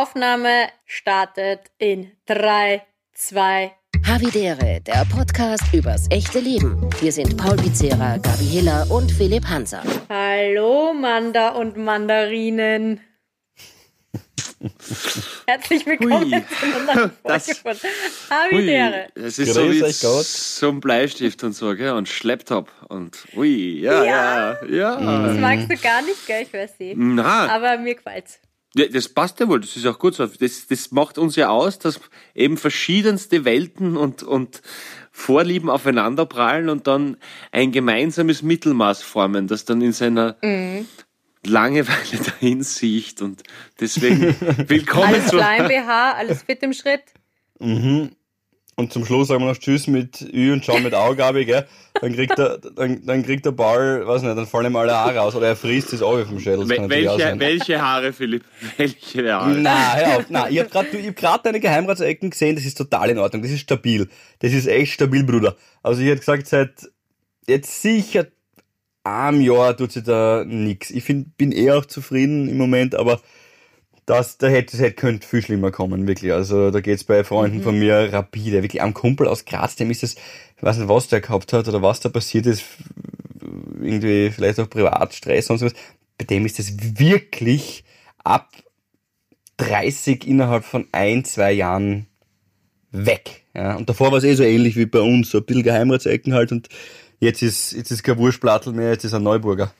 Aufnahme startet in 3, 2, Havidere, der Podcast übers echte Leben. Wir sind Paul Pizzera, Gabi Hiller und Philipp Hanser. Hallo Manda und Mandarinen. Herzlich willkommen Hui. zu einer neuen Folge Das- von Havidere. Es ist Grüß so wie Gott. so ein Bleistift und so, gell? Und Schlepptop und ui, ja, ja, ja. Das magst du gar nicht, gell? Ich weiß eh. Na, Aber mir gefällt's. Ja, das passt ja wohl, das ist auch gut so. Das, das macht uns ja aus, dass eben verschiedenste Welten und, und Vorlieben aufeinanderprallen und dann ein gemeinsames Mittelmaß formen, das dann in seiner Mhm. Langeweile dahin sieht. Und deswegen willkommen Alles zu. klar im BH, alles fit im Schritt. Und zum Schluss sagen wir noch Tschüss mit Ü und Ciao mit Augabe, gell? Dann kriegt der, dann, dann kriegt der Ball, weiß nicht, dann fallen ihm alle Haare aus oder er frisst das Auge vom Schädel. Welche, welche Haare, Philipp? Welche Haare? Na, hör auf, na, ich hab grad, du- ich hab grad deine Geheimratsecken gesehen, das ist total in Ordnung, das ist stabil. Das ist echt stabil, Bruder. Also ich hätte gesagt, seit jetzt sicher einem Jahr tut sich da nix. Ich find, bin eher auch zufrieden im Moment, aber das, da hätte, hätte, könnte viel schlimmer kommen, wirklich. Also da geht's bei Freunden von mir rapide. Wirklich am Kumpel aus Graz, dem ist das, ich weiß nicht, was der gehabt hat oder was da passiert ist, irgendwie vielleicht auch Privatstress und sowas. Bei dem ist das wirklich ab 30 innerhalb von ein, zwei Jahren weg. Ja, und davor war es eh so ähnlich wie bei uns, so ein bisschen Geheimratsecken halt und jetzt ist, jetzt ist kein Wurstplattel mehr, jetzt ist ein Neuburger.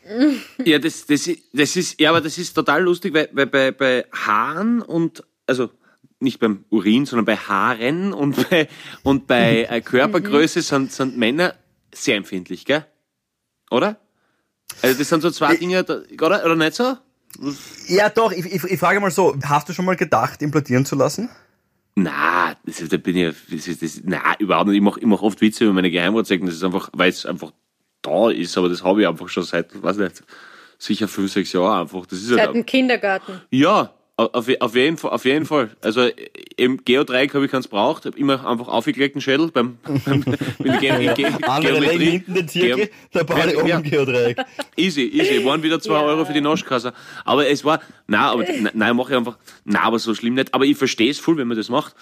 Ja, das, das, das ist, ja, aber das ist total lustig, weil, weil bei, bei Haaren und, also nicht beim Urin, sondern bei Haaren und bei, und bei äh, Körpergröße sind, sind Männer sehr empfindlich, gell? Oder? Also das sind so zwei Dinge, oder, oder nicht so? Ja, doch, ich, ich, ich frage mal so, hast du schon mal gedacht, implantieren zu lassen? Na, das ist, da bin ich, das ist, das, na, überhaupt nicht. Ich mache ich mach oft Witze über meine Geheimratsecken, das ist einfach, weil es einfach da ist, aber das habe ich einfach schon seit, weiß nicht, sicher fünf, sechs Jahren einfach. Das ist Seit halt, dem Kindergarten. Ja, auf, auf, jeden Fall, auf jeden Fall. Also im Geodreieck habe ich keins braucht, habe immer einfach aufgelegten Schädel beim, beim wenn ich Ge Ge Andere legen hinten den Zirkel, Ge- der Ball Ja, oben ja. Geodreieck. Easy, easy. Waren wieder zwei Ja. Euro für die Naschkasse. Aber es war, nein, aber, nein, mache ich einfach, nein, aber so schlimm nicht. Aber ich verstehe es voll, wenn man das macht.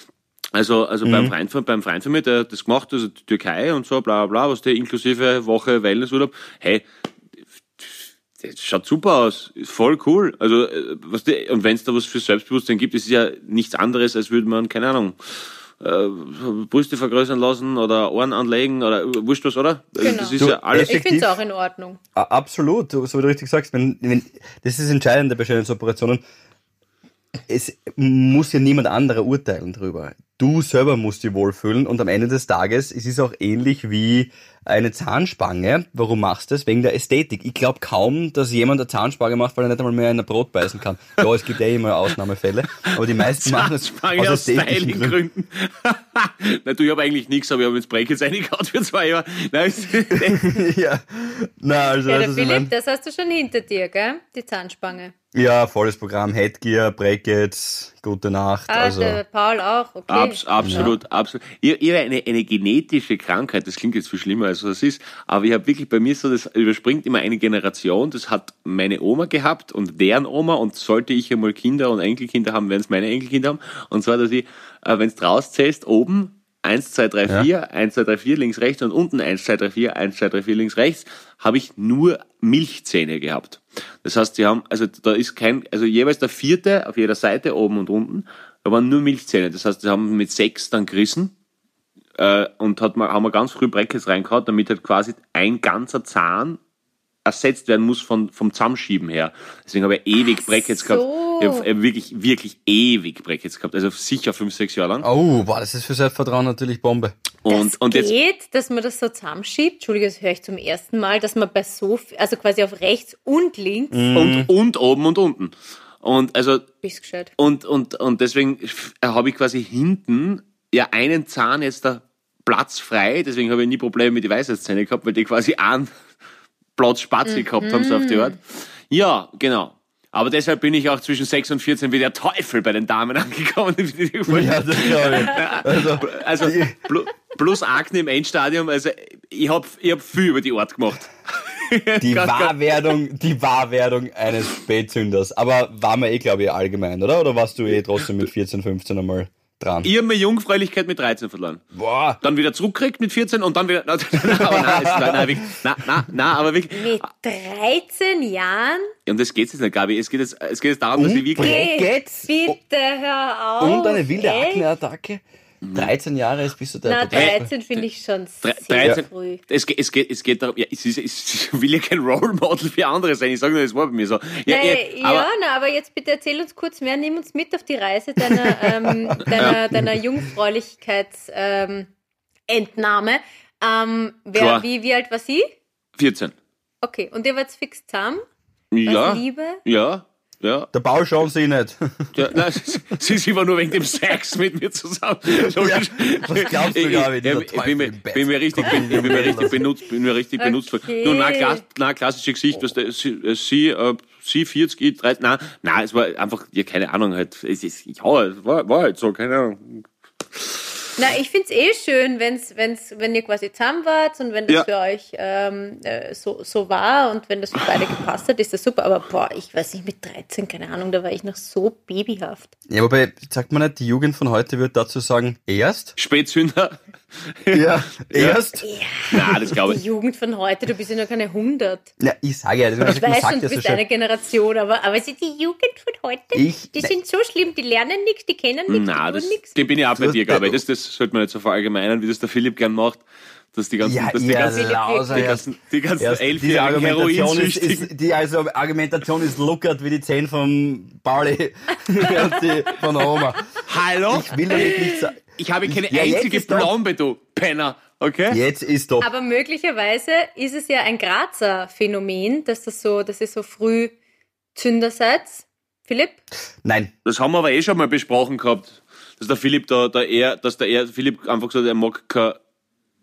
Also, also beim Freund von, beim Freund von mir, der hat das gemacht, also die Türkei und so, bla, bla, bla, was der inklusive Woche Wellnessurlaub. Hey, das schaut super aus, ist voll cool. Also, äh, was die, und wenn es da was für Selbstbewusstsein gibt, ist es ja nichts anderes, als würde man, keine Ahnung, äh, Brüste vergrößern lassen oder Ohren anlegen oder äh, wurscht was, oder? Also Genau. Das ist Du, ja alles. Ich finde es auch in Ordnung. A- Absolut, so wie du richtig sagst, wenn, wenn, das ist das Entscheidende bei Schönheitsoperationen. Es muss ja niemand anderer urteilen drüber. Du selber musst dich wohlfühlen und am Ende des Tages, es ist auch ähnlich wie eine Zahnspange. Warum machst du das? Wegen der Ästhetik. Ich glaube kaum, dass jemand eine Zahnspange macht, weil er nicht einmal mehr in ein Brot beißen kann. Ja, es gibt eh immer Ausnahmefälle, aber die meisten machen es Zahnspange aus ästhetischen Gründen. Styling-Gründen. Na, du, ich habe eigentlich nichts, aber ich habe jetzt Break reingehauen für zwei Jahre. Nein, es- ja, na, also, Ja, der also ich mein- Philipp, das hast du schon hinter dir, gell? Die Zahnspange. Ja, volles Programm, Headgear, Brackets, gute Nacht, Ah, also. der Paul auch, okay. Abs absolut, absolut. Ihr, ihr eine, eine genetische Krankheit, das klingt jetzt viel schlimmer, als es ist, aber ich habe wirklich bei mir so, das überspringt immer eine Generation, das hat meine Oma gehabt und deren Oma und sollte ich einmal Kinder und Enkelkinder haben, werden es meine Enkelkinder haben. Und zwar, dass ich, äh, wenn du rauszählst, oben 1, 2, 3, 4, 1, 2, 3, 4 links, rechts und unten 1, 2, 3, 4, 1, 2, 3, 4 links, rechts, habe ich nur Milchzähne gehabt. Das heißt, die haben, also da ist kein, also jeweils der vierte auf jeder Seite, oben und unten, da waren nur Milchzähne. Das heißt, die haben mit sechs dann gerissen äh, und hat man, haben wir ganz früh Brackets reingehauen, damit halt quasi ein ganzer Zahn ersetzt werden muss von, vom Zusammenschieben her. Deswegen habe ich ewig Brackets so. gehabt. Ich habe hab wirklich, wirklich ewig Brackets gehabt. Also sicher fünf, sechs Jahre lang. Oh, boah, das ist für Selbstvertrauen natürlich Bombe. Und, das und jetzt, geht, dass man das so zusammenschiebt. Entschuldige, das höre ich zum ersten Mal, dass man bei so, viel- also quasi auf rechts und links, und, und oben und unten. Und also, bist gescheit. und, und, und deswegen habe ich quasi hinten ja einen Zahn jetzt da Platz frei, deswegen habe ich nie Probleme mit den Weisheitszähnen gehabt, weil die quasi einen Platz Spazi gehabt haben, so auf die Art. Ja, genau. Aber deshalb bin ich auch zwischen 6 und 14 wie der Teufel bei den Damen angekommen. Ja, das glaube ich. Also, Also plu- plus Akne im Endstadium, also ich hab, ich hab viel über die Art gemacht. Die Wahrwerdung, die Wahrwerdung eines Spätzünders. Aber war mir eh, glaube ich, allgemein, oder? Oder warst du eh trotzdem mit 14, 15 einmal dran? Ich habe meine Jungfräulichkeit mit 13 verloren. Boah. Dann wieder zurückkriegt mit 14 und dann wieder. Na, na, aber nein, es- nein, nein, wirklich, na, na, na, aber wirklich. Mit 13 Jahren? Und das geht jetzt nicht, Gabi. Es geht jetzt, es geht jetzt darum, dass ich wirklich. Geht's? bitte hör auf. Und eine wilde? Akneattacke? 13 Jahre ist bist du der Na, Apotheke. 13 finde ich schon sehr 13, früh. es, geht, es, geht, es geht darum, ja, es ist, es will ja kein Role Model für andere sein. Ich sage nur, das war bei mir so. Ja, Äh, ja, aber, ja, na, aber jetzt bitte erzähl uns kurz mehr, nimm uns mit auf die Reise deiner, ähm, deiner, deiner Jungfräulichkeitsentnahme. Ähm, ähm, wer, Klar. wie, wie alt war sie? 14. Okay, und ihr wart fix zusammen? Ja. Liebe? Ja. Ja. Der Bau schauen sie nicht. ja nein, sie, sie war nur wegen dem Sex mit mir zusammen. Logisch. was glaubst du, Ich- Gabi, ich- ich bin, mir- bin mir richtig, bin, bin mir richtig benutzt, bin mir richtig benutzt. Okay. Nur, na, klass, na, klassische Geschichte, was der, sie, äh, sie, äh, sie 40, ich 30, na, na, es war einfach, ja, keine Ahnung, halt, es ist, ja, es war, war halt so, keine Ahnung. Na, ich find's eh schön, wenn's, wenn's, wenn ihr quasi zusammen wart und wenn das Ja. für euch ähm, äh, so, so war und wenn das für beide gepasst hat, ist das super. Aber boah, ich weiß nicht, mit 13, keine Ahnung, da war ich noch so babyhaft. Ja, wobei, sagt man nicht, die Jugend von heute wird dazu sagen, erst? Spätzünder. Ja, erst? Na, das glaube Die ich. Jugend von heute, du bist ja noch keine 100. Ja, ich sage ja, das Ich man weiß schon, du ja so bist schön. eine Generation, aber, aber sie- die Jugend von heute, Ich- die sind so schlimm, die lernen nichts, die kennen nichts, Na, die das, tun nichts. dem bin ich auch bei dir, glaube ich. Das, das sollte man nicht so verallgemeinern, wie das der Philipp gern macht. Dass die ganzen, Ja, dass die ganzen, Lauser, die ganzen, die ganzen erst diese elfjährigen Argumentation ist, ist, die also Argumentation ist lockert wie die Zähne vom Pauli und die von der Oma. Hallo? Ich will damit nicht sagen. Ich habe keine Ja, einzige Plombe, du Penner. Okay? Jetzt ist doch. Aber möglicherweise ist es ja ein Grazer Phänomen, dass das so, dass ihr so früh Zünder seid. Philipp? Nein. Das haben wir aber eh schon mal besprochen gehabt. Dass der Philipp da, da eher, dass der eher, Philipp einfach gesagt hat, er mag keine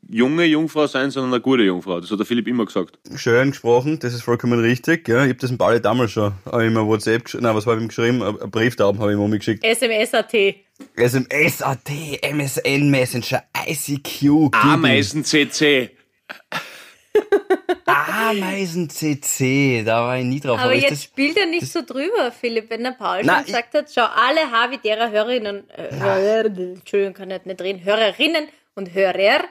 junge Jungfrau sein, sondern eine gute Jungfrau. Das hat der Philipp immer gesagt. Schön gesprochen, das ist vollkommen richtig. Ja, ich habe das dem Pauli damals schon hab ich immer WhatsApp geschrieben. Nein, was habe ich ihm geschrieben? Ein ein Brief da oben habe ich ihm umgeschickt. SMS.at. SMS, AT, MSN Messenger, ICQ, Ameisen CC. Ameisen CC, da war ich nie drauf. Aber ist jetzt das, spielt er nicht so drüber, Philipp, wenn der Paul Na, schon gesagt hat, schau, alle Havidera Hörerinnen, äh, Hörer, Entschuldigung, kann ich nicht reden, Hörerinnen und Hörer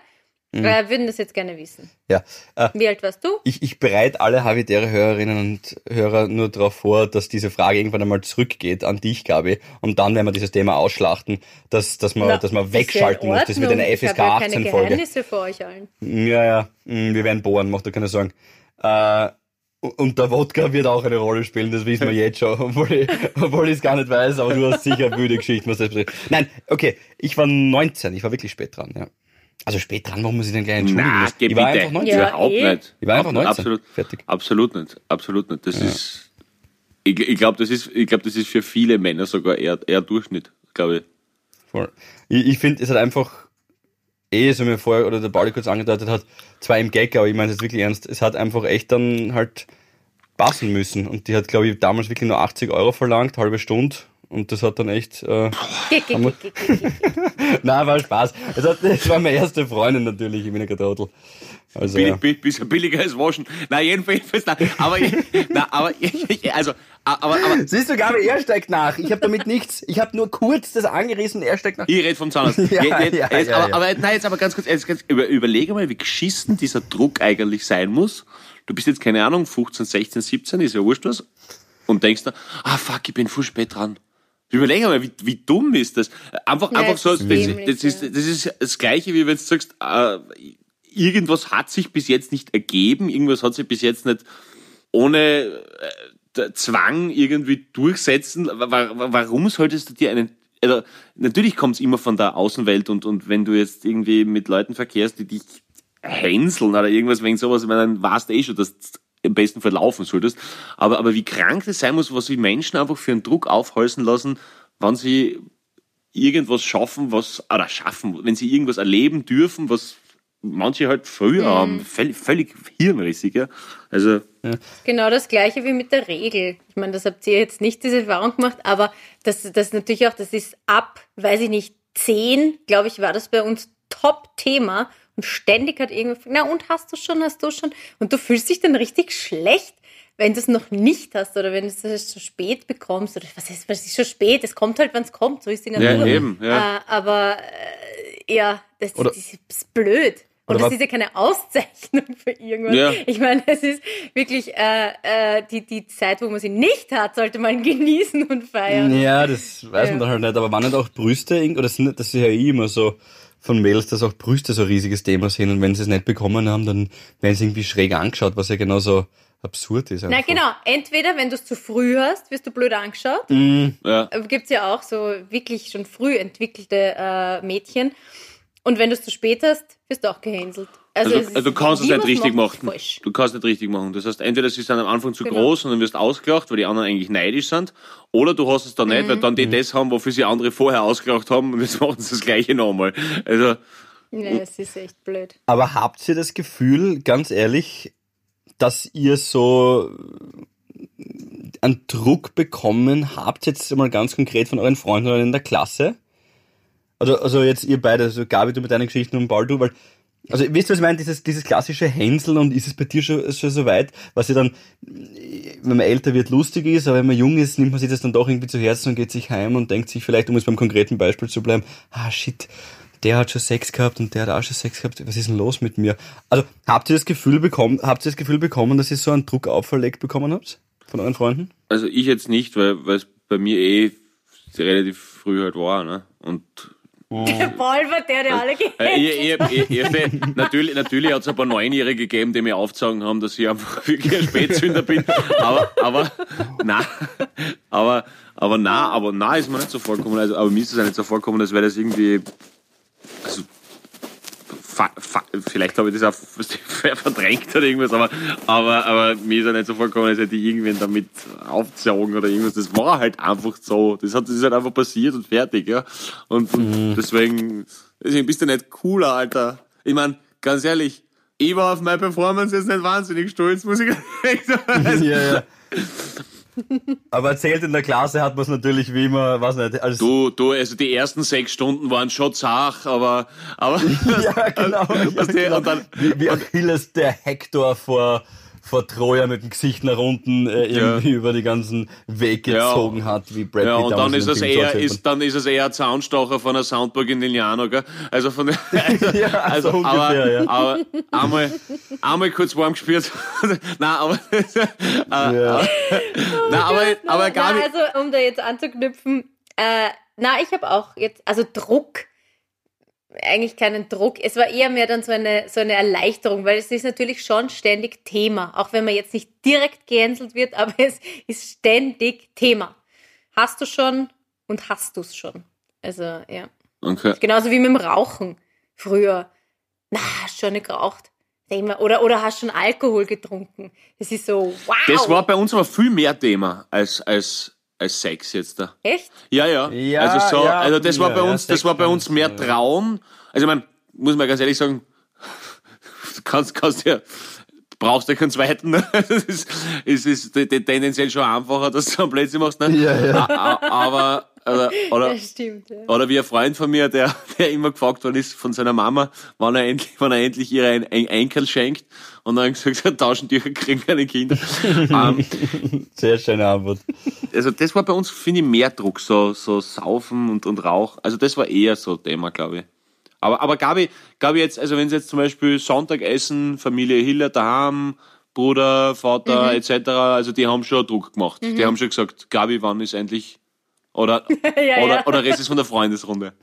Mhm. äh, würden das jetzt gerne wissen. ja, äh, Wie alt warst du? ich, ich bereite alle habitäre Hörerinnen und Hörer nur darauf vor, dass diese Frage irgendwann einmal zurückgeht an dich, Gabi. Und dann werden wir dieses Thema ausschlachten, dass, dass, man, Na, dass man ja wegschalten muss. Das wird eine. FSK Ich habe ja keine 18 Folge. Geheimnisse vor euch allen. Ja, ja, mm, wir werden bohren, macht dir keine Sorgen. Äh, und der Wodka wird auch eine Rolle spielen, das wissen wir jetzt schon, obwohl ich, obwohl es gar nicht weiß, aber du hast sicher wilde Geschichten, was das betrifft. Nein, okay, ich war 19, ich war wirklich spät dran, ja. Also spät dran, warum muss ich denn gleich entschuldigen? Na, geh ich war bitte. einfach 19. Ja, Überhaupt eh. nicht. Ich war einfach 19. Absolut, Fertig. absolut nicht. Absolut nicht. Das ist, ich, ich glaube, das ist, ich glaube, das ist für viele Männer sogar eher, eher Durchschnitt, glaube ich. Voll. Ich, ich finde, es hat einfach, eh, so mir vorher, oder der Pauli kurz angedeutet hat, zwar im Gag, aber ich meine es wirklich ernst, es hat einfach echt dann halt passen müssen. Und die hat, glaube ich, damals wirklich nur 80 Euro verlangt, halbe Stunde. Und das hat dann echt, äh, nein, war Spaß. Es hat, das war meine erste Freundin natürlich, ich bin ein Trottel. Also, Billig, ja. bisschen billiger als waschen. Nein, jedenfalls, nein, aber, nein, aber, also, aber, aber, Siehst du, Gabi, er steigt nach. Ich habe damit nichts. Ich habe nur kurz das angerissen, er steigt nach. ich rede vom Zahnarzt. Ja, ja, jetzt, ja, aber, ja. aber, nein, jetzt aber ganz kurz, jetzt ganz, über, überlege mal, wie geschissen dieser Druck eigentlich sein muss. Du bist jetzt, keine Ahnung, 15, 16, 17, ist ja wurscht was. Und denkst dann, ah, fuck, ich bin voll spät dran. Überlege mal, wie, wie dumm ist das? Einfach, Ja, einfach so, das, das, ist, das ist das Gleiche, wie wenn du sagst, äh, irgendwas hat sich bis jetzt nicht ergeben, irgendwas hat sich bis jetzt nicht ohne äh, Zwang irgendwie durchsetzen. Wa- wa- Warum solltest du dir einen also, natürlich kommt es immer von der Außenwelt und, und wenn du jetzt irgendwie mit Leuten verkehrst, die dich hänseln oder irgendwas wegen sowas, ich meine, dann weißt du eh schon, dass im besten Fall laufen solltest. Aber, aber wie krank das sein muss, was die Menschen einfach für einen Druck aufhalsen lassen, wenn sie irgendwas schaffen, was, oder schaffen, wenn sie irgendwas erleben dürfen, was manche halt früher haben, völlig, völlig hirnrissig, ja. Also, Genau das gleiche wie mit der Regel. Ich meine, das habt ihr jetzt nicht diese Erfahrung gemacht, aber das, das natürlich auch, das ist ab, weiß ich nicht, zehn, glaube ich, war das bei uns Top-Thema. Und ständig hat irgendwer, na und hast du schon, hast du schon? Und du fühlst dich dann richtig schlecht, wenn du es noch nicht hast oder wenn du es so spät bekommst. Oder was ist, was ist schon spät? Es kommt halt, wenn es kommt, so ist die Natur. Ja, eben, ja. Äh, aber äh, ja, das, das ist blöd. Und Oder das ist ja keine Auszeichnung für irgendwas. Ja. Ich meine, es ist wirklich äh, äh, die, die Zeit, wo man sie nicht hat, sollte man genießen und feiern. Ja, das weiß man dann halt nicht. Aber waren nicht auch Brüste, oder sind, das ist ja eh immer so von Mädels, dass auch Brüste so ein riesiges Thema sind. Und wenn sie es nicht bekommen haben, dann werden sie irgendwie schräg angeschaut, was ja genauso absurd ist. Na einfach. genau, entweder wenn du es zu früh hast, wirst du blöd angeschaut. Ja. Gibt es ja auch so wirklich schon früh entwickelte äh, Mädchen. Und wenn du es zu spät hast, wirst du auch gehänselt. Also, es also du kannst es nicht richtig machen. Falsch. Du kannst nicht richtig machen. Das heißt, entweder sie sind am Anfang zu Genau. groß und dann wirst du ausgelacht, weil die anderen eigentlich neidisch sind, oder du hast es dann nicht, weil Mhm. dann die das haben, wofür sie andere vorher ausgelacht haben und jetzt machen sie das Gleiche nochmal. Also, Ja, es ist echt blöd. Aber habt ihr das Gefühl, ganz ehrlich, dass ihr so einen Druck bekommen habt, jetzt mal ganz konkret von euren Freunden in der Klasse? Also, also jetzt ihr beide, also Gabi, du mit deinen Geschichten und Paul, du, weil, also wisst ihr, was ich meine? Dieses, dieses klassische Hänseln und ist es bei dir schon, schon so weit, was ja dann, wenn man älter wird, lustig ist, aber wenn man jung ist, nimmt man sich das dann doch irgendwie zu Herzen und geht sich heim und denkt sich vielleicht, um jetzt beim konkreten Beispiel zu bleiben, ah shit, der hat schon Sex gehabt und der hat auch schon Sex gehabt, was ist denn los mit mir? Also, habt ihr das Gefühl bekommen, habt ihr das Gefühl bekommen, dass ihr so einen Druck auferlegt bekommen habt? Von euren Freunden? also ich jetzt nicht, weil weil es bei mir eh relativ früh halt war, ne? Und Der Paul war der, der alle Äh, ich, ich, ich, ich, natürlich natürlich hat es ein paar Neunjährige gegeben, die mir aufgezogen haben, dass ich einfach wirklich ein Spätzünder bin. Aber, aber, na, aber, aber na, aber na ist mir nicht so vorgekommen. Also, aber mir ist es nicht so vorgekommen, als wäre das irgendwie, also, vielleicht habe ich das auch verdrängt oder irgendwas, aber, aber, aber mir ist auch nicht so vorgekommen, als hätte ich irgendwen damit aufgezogen oder irgendwas. Das war halt einfach so. Das, hat, das ist halt einfach passiert und fertig, ja. Und, und deswegen, deswegen bist du nicht cooler, Alter. Ich mein, ganz ehrlich, ich war auf meine Performance jetzt nicht wahnsinnig stolz, muss ich sagen. Ja, ja. Aber erzählt in der Klasse hat man es natürlich wie immer, was nicht, als Du, du, also die ersten sechs Stunden waren schon zach, aber, aber, Ja, genau. Du, genau. und dann- wie, wie Achilles der Hektor vor, vor Troja mit dem Gesicht nach unten äh, irgendwie über die ganzen Weg gezogen Ja. hat, wie Brad Ja, Pitt und damals dann in ist dem es Film eher, ist, dann ist es eher ein Zaunstocher von einer Soundburg in Liliano, gell? Also von der, Ja, also, so ungefähr, aber, ja. aber einmal, einmal kurz warm gespürt. Nein, aber, äh, Ja. nein, aber, aber gar nicht. also, um da jetzt anzuknüpfen, äh, na, ich habe auch jetzt, also Druck, eigentlich keinen Druck. Es war eher mehr dann so eine, so eine Erleichterung, weil es ist natürlich schon ständig Thema. Auch wenn man jetzt nicht direkt gehänselt wird, aber es ist ständig Thema. Hast du schon und hast du es schon. Also, ja. Okay. Genauso wie mit dem Rauchen. Früher. Na, hast schon nicht geraucht. Mal, Oder, oder hast schon Alkohol getrunken. Das ist so, wow. Das war bei uns aber viel mehr Thema als, als, als Sex jetzt da. Echt? Ja, ja. Ja, also so, ja, also das war ja, bei ja, uns, das war bei uns mehr Trauen. Also ich meine, muss man ganz ehrlich sagen, du kannst, kannst ja, brauchst ja keinen zweiten. Es ist, ist t- t- tendenziell schon einfacher, dass du einen Blödsinn machst. Ne? Ja, ja. Aber, oder, oder, Das stimmt. Ja. oder wie ein Freund von mir, der, der immer gefragt worden ist von seiner Mama, wann er endlich, wann er endlich ihr ein, ein Enkel schenkt. Und dann gesagt hat, Taschentücher kriegen keine Kinder. ähm, Sehr schöne Antwort. also das war bei uns, finde ich, mehr Druck, so, so Saufen und, und Rauch. Also das war eher so Thema, glaube ich. Aber, aber Gabi, Gabi jetzt, also wenn sie jetzt zum Beispiel Sonntag essen, Familie Hiller daheim, Bruder, Vater etc., also die haben schon Druck gemacht. Die haben schon gesagt, Gabi, wann ist endlich oder, Ja, oder, ja. oder Rest ist von der Freundesrunde.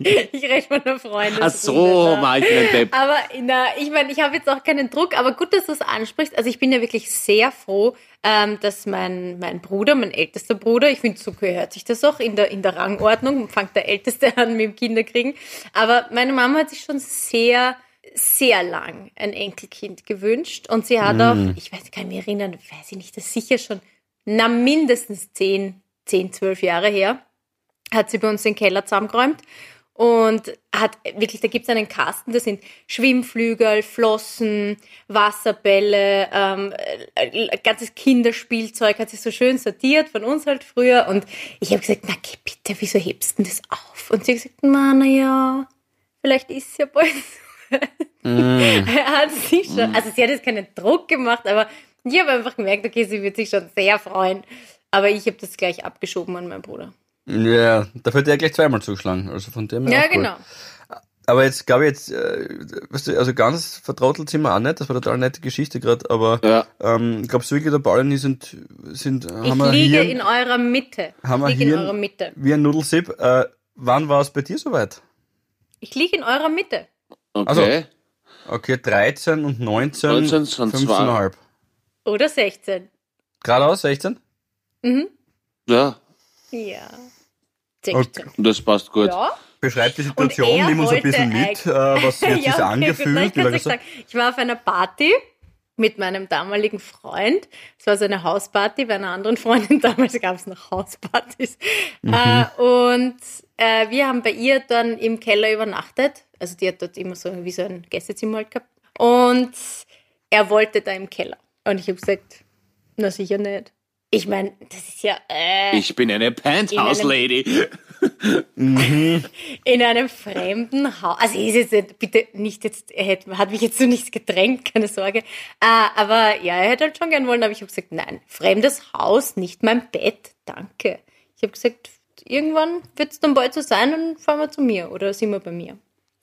Ich rede von einer Freundin. Ach so, mach ich Depp. Aber na, ich meine, ich habe jetzt auch keinen Druck, aber gut, dass du es ansprichst. Also ich bin ja wirklich sehr froh, ähm, dass mein, mein Bruder, mein ältester Bruder, ich finde, so gehört sich das auch in der, in der Rangordnung, fängt der Älteste an mit dem Kinderkriegen. Aber meine Mama hat sich schon sehr, sehr lang ein Enkelkind gewünscht. Und sie hat auch, ich weiß, kann mich erinnern, weiß ich nicht, das sicher schon, na mindestens 10, 10, 12 Jahre her, hat sie bei uns den Keller zusammengeräumt und hat wirklich, da gibt es einen Kasten, da sind Schwimmflügel, Flossen, Wasserbälle, ähm, äh, ganzes Kinderspielzeug, hat sie so schön sortiert, von uns halt früher. Und ich habe gesagt, na geh bitte, wieso hebst du das auf? Und sie hat gesagt, na, na ja, vielleicht ist ja bald er hat sich schon, also sie hat jetzt keinen Druck gemacht, aber ich habe einfach gemerkt, okay, sie wird sich schon sehr freuen. Aber ich habe das gleich abgeschoben an meinen Bruder. Ja, dafür hat er gleich zweimal zugeschlagen. Also von dem her Ja, auch cool. genau. Aber jetzt glaube ich jetzt, äh, weißt du, also ganz vertrottelt sind wir auch nicht. Das war eine total nette Geschichte gerade. Aber Ja. ähm, glaubst du wirklich, der ich sind, sind Ich haben wir liege hier in eurer Mitte. haben wir ich liege in hier- eurer Mitte. wie ein Nudelsieb? Äh, wann war es bei dir soweit? Ich liege in eurer Mitte. Okay. Okay, 13 und 19, 19 sind 15,5. Oder 16. Geradeaus 16? Ja, Ja. 16. das passt gut. Ja. Beschreib die Situation, er nimm uns ein wollte bisschen mit. Äh, was wird sich ja, okay, angefühlt? Gut, ich sagen. Ich war auf einer Party mit meinem damaligen Freund. Es war so eine Hausparty bei einer anderen Freundin. Damals gab es noch Hauspartys. Mhm. Äh, und äh, wir haben bei ihr dann im Keller übernachtet. Also die hat dort immer so wie so ein Gästezimmer halt gehabt. Und er wollte da im Keller. Und ich habe gesagt, na sicher nicht. Ich meine, das ist ja äh, Ich bin eine Penthouse-Lady. in einem fremden Haus. Also ist jetzt nicht, bitte nicht jetzt, er hätte, hat mich jetzt so nichts gedrängt, keine Sorge. Äh, aber ja, er hätte halt schon gern wollen, aber ich habe gesagt, nein, fremdes Haus, nicht mein Bett, danke. Ich habe gesagt, irgendwann wird es dann bald so sein, dann fahren wir zu mir oder sind wir bei mir.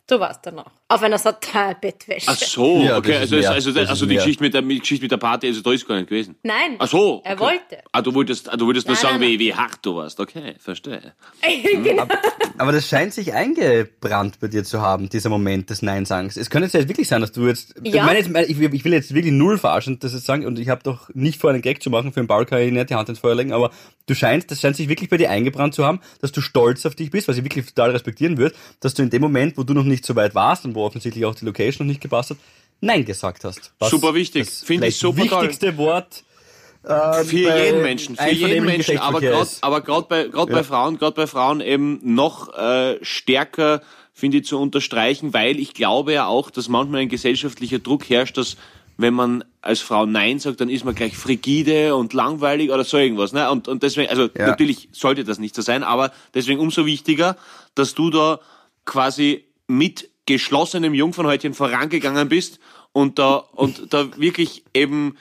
So war es dann auch. Auf einer Satin-Bettwäsche. Ach so, Ja, okay. Also, mehr. also, also die. Geschichte mit, der, die Geschichte mit der Party, also da ist gar nicht gewesen. Nein. Ach so. Er okay. wollte. Ah, du wolltest, ah, du wolltest nur Nein, sagen, nein, wie, wie hart du warst. Okay, verstehe. genau. Aber das scheint sich eingebrannt bei dir zu haben, dieser Moment des Nein-Sagens. Es könnte jetzt ja wirklich sein, dass du jetzt. Ja. Ich, meine jetzt ich, will- ich will jetzt wirklich null verarschen, das jetzt sagen, und ich habe doch nicht vor, einen Gag zu machen, für kann ich nicht die Hand ins Feuer legen, aber du scheinst, das scheint sich wirklich bei dir eingebrannt zu haben, dass du stolz auf dich bist, was ich wirklich total respektieren würde, dass du in dem Moment, wo du noch nicht so weit warst und wo offensichtlich auch die Location noch nicht gepasst hat, Nein gesagt hast. Super wichtig. das Finde ich super toll. wichtigste Wort äh, Für bei jeden Menschen, für jeden Menschen, aber gerade aber bei, grad bei Frauen, gerade bei Frauen eben noch äh, stärker, finde ich, zu unterstreichen, weil ich glaube ja auch, dass manchmal ein gesellschaftlicher Druck herrscht, dass wenn man als Frau Nein sagt, dann ist man gleich frigide und langweilig oder so irgendwas. Ne? Und, und deswegen, also Ja. natürlich sollte das nicht so sein, aber deswegen umso wichtiger, dass du da quasi mit geschlossenem Jungfernhäutchen vorangegangen bist und da, und da wirklich eben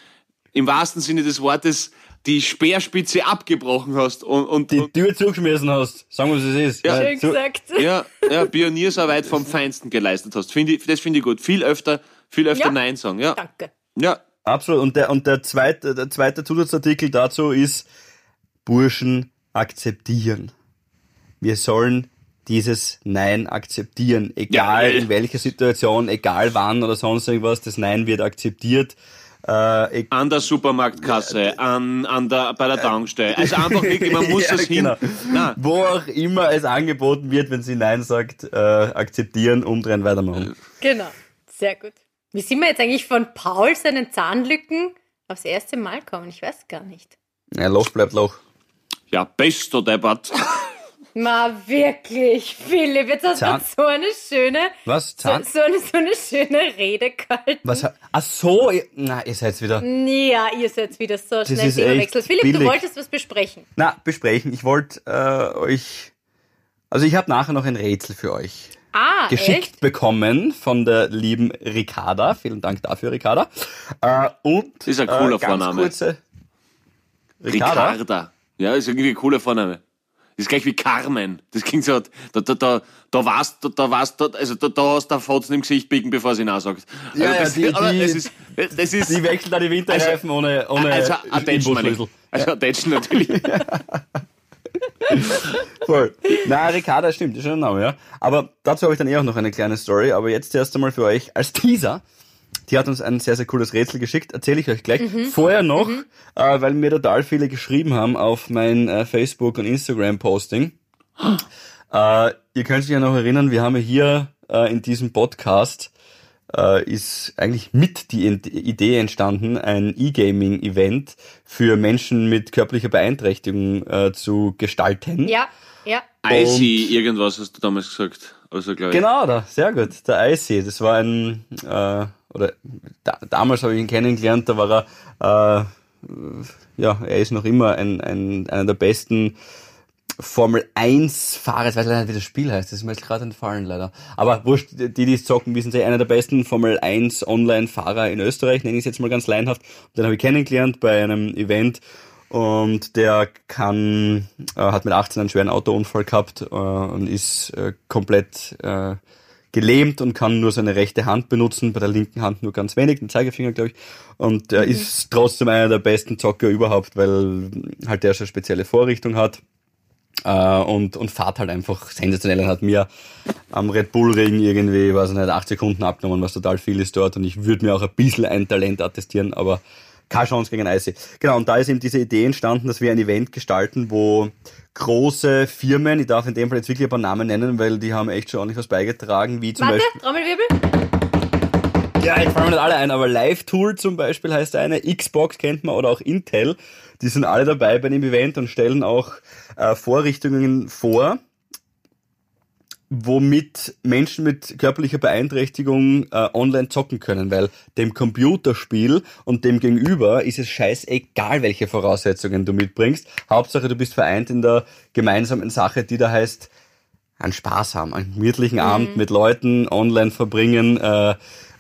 im wahrsten Sinne des Wortes die Speerspitze abgebrochen hast und, und, die und Tür zugeschmissen hast. Sagen wir, was es ist. Ja. Schön gesagt. ja, ja, Pioniersarbeit vom Feinsten geleistet hast. Finde ich, das finde ich gut. Viel öfter, viel öfter Ja. Nein sagen. Ja, Danke. ja. Absolut. Und der, und der zweite, der zweite Zusatzartikel dazu ist, Burschen akzeptieren. Wir sollen dieses Nein akzeptieren. Egal Ja, äh. in welcher Situation, egal wann oder sonst irgendwas, das Nein wird akzeptiert. Äh, e- An der Supermarktkasse, an, an der, bei der Tankstelle. Also einfach wirklich, man muss Ja, das hin. genau. Na, Wo auch immer es angeboten wird, wenn sie Nein sagt, äh, akzeptieren, umdrehen, weitermachen. Genau. Sehr gut. Wie sind wir jetzt eigentlich von Paul seinen Zahnlücken aufs erste Mal kommen? Ich weiß gar nicht. Ja, Loch bleibt Loch. ja, bester Debatt. Ma, wirklich, Philipp, jetzt hast Zahn- du so eine schöne, Was? so, Zahn? so, eine, so eine schöne Rede gehalten. Was? Ach so, ihr, na, ihr seid wieder. Ja, ihr seid wieder so schnell ist Themawechsel. Philipp, du billig. wolltest was besprechen. Na, besprechen. Ich wollte äh, euch. Also ich habe nachher noch ein Rätsel für euch Ah, geschickt echt? bekommen von der lieben Ricarda. Vielen Dank dafür, Ricarda. Äh, und Ist ein cooler äh, ganz Vorname. Kurze Ricarda. Ricarda. Ja, ist irgendwie ein cooler Vorname. Das ist gleich wie Carmen. Das klingt so, da, da, da, da warst, da, da warst, da, also da, da hast du Fotzen im Gesicht biegen, bevor sie nachsagt. Ja, ja, das, die- aber die- das ist, das ist, Die wechselt da die Winterreifen ohne, ohne also Attention. Imbusschlüssel. Also Attention natürlich. Voll. Na, Ricarda stimmt, ist schon ein Name, ja. Aber dazu habe ich dann eh auch noch eine kleine Story. Aber jetzt erst einmal für euch als Teaser. Die hat uns ein sehr, sehr cooles Rätsel geschickt. Erzähle ich euch gleich. Vorher noch, äh, weil mir total viele geschrieben haben auf mein äh, Facebook- und Instagram-Posting. Äh, ihr könnt euch ja noch erinnern, wir haben ja hier äh, in diesem Podcast äh, ist eigentlich mit die Idee entstanden, ein E-Gaming-Event für Menschen mit körperlicher Beeinträchtigung äh, zu gestalten. Ja, ja. Icy, irgendwas hast du damals gesagt. Also, glaube ich. Genau, da, sehr gut. Der Icy, das war ein, äh, oder da, damals habe ich ihn kennengelernt, da war er, äh, ja, er ist noch immer ein, ein, einer der besten Formel 1 Fahrer, jetzt weiß ich leider nicht, wie das Spiel heißt, das ist mir jetzt gerade entfallen leider. Aber wurscht, die, die es zocken, wissen sie, einer der besten Formel 1 Online-Fahrer in Österreich, nenne ich es jetzt mal ganz leinhaft. Den habe ich kennengelernt bei einem Event und der kann, äh, hat mit 18 einen schweren Autounfall gehabt äh, und ist äh, komplett äh, gelähmt und kann nur seine rechte Hand benutzen, bei der linken Hand nur ganz wenig, den Zeigefinger, glaube ich. Und er mhm. ist trotzdem einer der besten Zocker überhaupt, weil halt der schon spezielle Vorrichtung hat. Uh, und, und fahrt halt einfach sensationell und hat mir am Red Bull Ring irgendwie, weiß ich nicht, acht Sekunden abgenommen, was total viel ist dort und ich würde mir auch ein bisschen ein Talent attestieren, aber keine Chance gegen Icy. Genau, und da ist eben diese Idee entstanden, dass wir ein Event gestalten, wo große Firmen, ich darf in dem Fall jetzt wirklich ein paar Namen nennen, weil die haben echt schon ordentlich was beigetragen, wie zum Warte, Beispiel... Trommelwirbel. Ja, ich fallen mir nicht alle ein, aber Live Tool zum Beispiel heißt eine, Xbox kennt man oder auch Intel, die sind alle dabei bei dem Event und stellen auch äh, Vorrichtungen vor, womit Menschen mit körperlicher Beeinträchtigung äh, online zocken können, weil dem Computerspiel und dem Gegenüber ist es scheißegal, welche Voraussetzungen du mitbringst. Hauptsache, du bist vereint in der gemeinsamen Sache, die da heißt, einen Spaß haben, einen gemütlichen mhm. Abend mit Leuten online verbringen äh,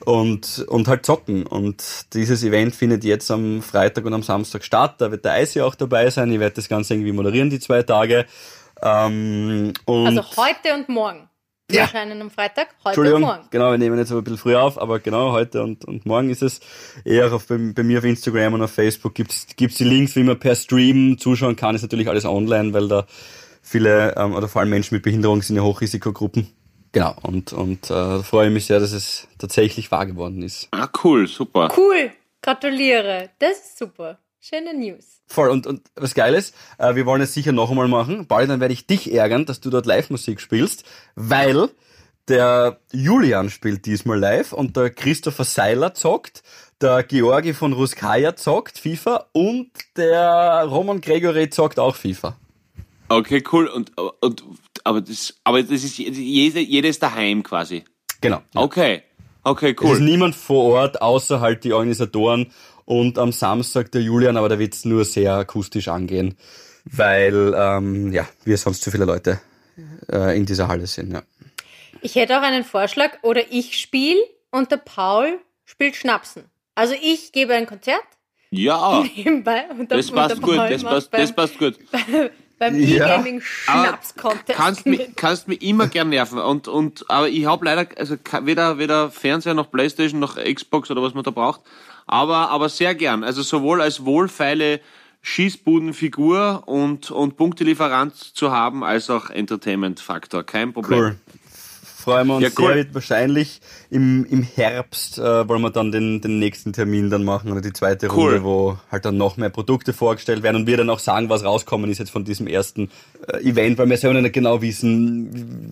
und, und halt zocken. Und dieses Event findet jetzt am Freitag und am Samstag statt. Da wird der Eisi auch dabei sein. Ich werde das Ganze irgendwie moderieren, die zwei Tage. Ähm, also heute und morgen. Wir ja. erscheinen am Freitag, heute und morgen. Genau, wir nehmen jetzt aber ein bisschen früher auf, aber genau heute und, und morgen ist es. Eher auf, bei, bei mir auf Instagram und auf Facebook gibt's gibt's die Links, wie man per Stream zuschauen kann. Ist natürlich alles online, weil da viele, ähm, oder vor allem Menschen mit Behinderung sind ja Hochrisikogruppen. Genau, und, und äh, freue mich sehr, dass es tatsächlich wahr geworden ist. Ah, cool, super. Cool, gratuliere. Das ist super. Schöne News. Voll, und, und was Geiles, äh, wir wollen es sicher noch einmal machen. Bald dann werde ich dich ärgern, dass du dort Live-Musik spielst, weil der Julian spielt diesmal live und der Christopher Seiler zockt, der Georgi von Ruskaya zockt FIFA und der Roman Gregory zockt auch FIFA. Okay, cool. Und, und aber das, aber das ist jede, jeder ist daheim quasi. Genau. Ja. Okay. Okay, cool. Es ist niemand vor Ort, außer halt die Organisatoren und am Samstag der Julian, aber da wird's nur sehr akustisch angehen, weil ähm, ja, wir sonst zu viele Leute äh, in dieser Halle sind. Ja. Ich hätte auch einen Vorschlag, oder ich spiele und der Paul spielt Schnapsen. Also ich gebe ein Konzert. Ja. Nebenbei und der, das passt gut, das passt, das passt gut. beim ja. E-Gaming Schnaps Contest. Kannst mich, kannst mich immer gern nerven und und aber ich habe leider also weder weder Fernseher noch Playstation noch Xbox oder was man da braucht, aber aber sehr gern. Also sowohl als wohlfeile Schießbudenfigur und und Punktelieferant zu haben als auch Entertainment Faktor, kein Problem. Cool freuen wir uns ja, cool. sehr. Wahrscheinlich im, im Herbst äh, wollen wir dann den, den nächsten Termin dann machen oder die zweite cool. Runde, wo halt dann noch mehr Produkte vorgestellt werden und wir dann auch sagen, was rauskommen ist jetzt von diesem ersten äh, Event, weil wir selber nicht genau wissen,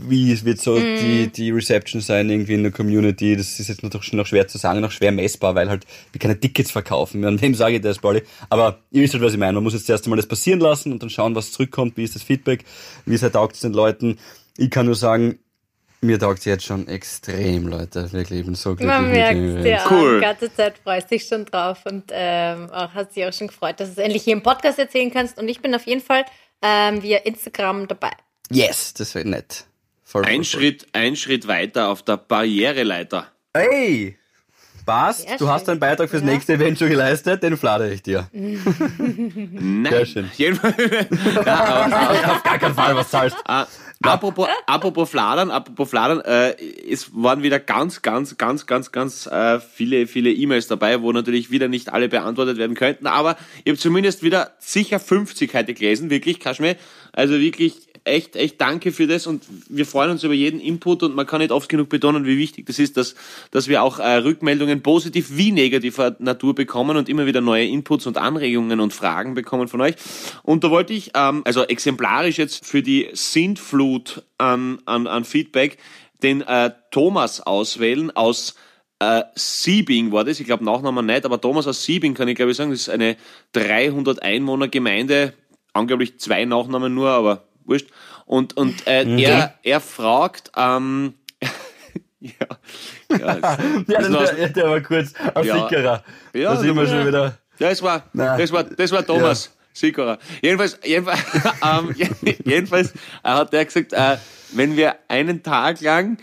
wie es wird so mm. die, die Reception sein irgendwie in der Community. Das ist jetzt natürlich schon noch schwer zu sagen, noch schwer messbar, weil halt wir keine Tickets verkaufen. An wem sage ich das, Pauli? Aber ihr wisst halt, was ich meine. Man muss jetzt erst einmal das passieren lassen und dann schauen, was zurückkommt, wie ist das Feedback, wie es halt taugt es den Leuten. Ich kann nur sagen, mir taugt jetzt schon extrem, Leute. Wirklich, ich bin so glücklich. Man merkt ja, cool. die ganze Zeit freust dich schon drauf und ähm, auch hast dich auch schon gefreut, dass du es endlich hier im Podcast erzählen kannst. Und ich bin auf jeden Fall ähm, via Instagram dabei. Yes, das wäre nett. Voll, ein, voll, Schritt, ein Schritt weiter auf der Barriereleiter. Hey! Passt, Sehr du schön. hast deinen Beitrag fürs ja. nächste Event schon geleistet, den fladere ich dir. Nein. Sehr schön. ja, aber, auf gar keinen Fall was zahlst. Ah, Apropos, apropos Fladern, apropos Fladern, äh, es waren wieder ganz, ganz, ganz, ganz, ganz äh, viele, viele E-Mails dabei, wo natürlich wieder nicht alle beantwortet werden könnten, aber ich habe zumindest wieder sicher 50 heute gelesen, wirklich, Kaschmir. Also wirklich echt, echt danke für das und wir freuen uns über jeden Input und man kann nicht oft genug betonen, wie wichtig das ist, dass, dass wir auch äh, Rückmeldungen positiv wie negativer Natur bekommen und immer wieder neue Inputs und Anregungen und Fragen bekommen von euch. Und da wollte ich, ähm, also exemplarisch jetzt für die Sintflut an, an, an Feedback, den äh, Thomas auswählen aus äh, Siebing war das, ich glaube Nachnamen nicht, aber Thomas aus Siebing kann ich glaube ich sagen, das ist eine 300 Einwohner Gemeinde, angeblich zwei Nachnamen nur, aber wurscht. Und, und äh, mhm. er, er fragt, ähm, ja, ja, ja der, der war kurz ein ja, Fickerer. Ja, da sind wir schon wieder. Das war, das war, das war Thomas. Sikora. Jedenfalls, jedenfalls, ähm, jedenfalls äh, hat er gesagt, äh, wenn wir einen Tag lang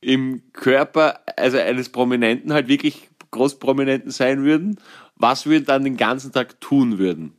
im Körper, also eines Prominenten halt wirklich Großprominenten sein würden, was wir dann den ganzen Tag tun würden.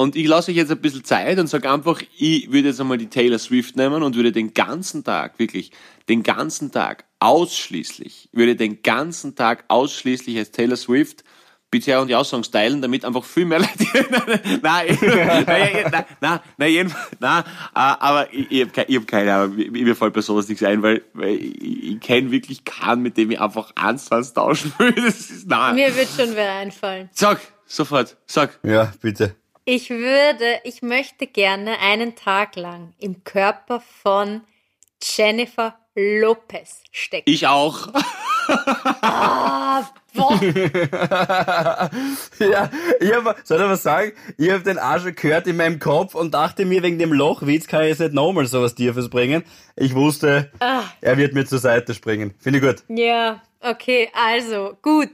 Und ich lasse euch jetzt ein bisschen Zeit und sage einfach, ich würde jetzt einmal die Taylor Swift nehmen und würde den ganzen Tag, wirklich, den ganzen Tag ausschließlich, würde den ganzen Tag ausschließlich als Taylor Swift bisher und die Aussagen teilen, damit einfach viel mehr Leute. nein, nein, nein, nein, nein, aber ich, ich habe keine, hab keine Ahnung, mir fällt bei sowas nichts ein, weil, weil ich, ich kenne wirklich keinen, mit dem ich einfach eins zu eins tauschen will. Das ist, nein. Mir wird schon wer einfallen. Sag, sofort, sag. Ja, bitte. Ich würde, ich möchte gerne einen Tag lang im Körper von Jennifer Lopez stecken. Ich auch. Ah, boah. ja, ich hab, soll ich was sagen? Ich habe den schon gehört in meinem Kopf und dachte mir, wegen dem Lochwitz kann ich jetzt nicht nochmal sowas Tiefes bringen. Ich wusste, Ah. er wird mir zur Seite springen. Finde ich gut. Ja, okay, also gut.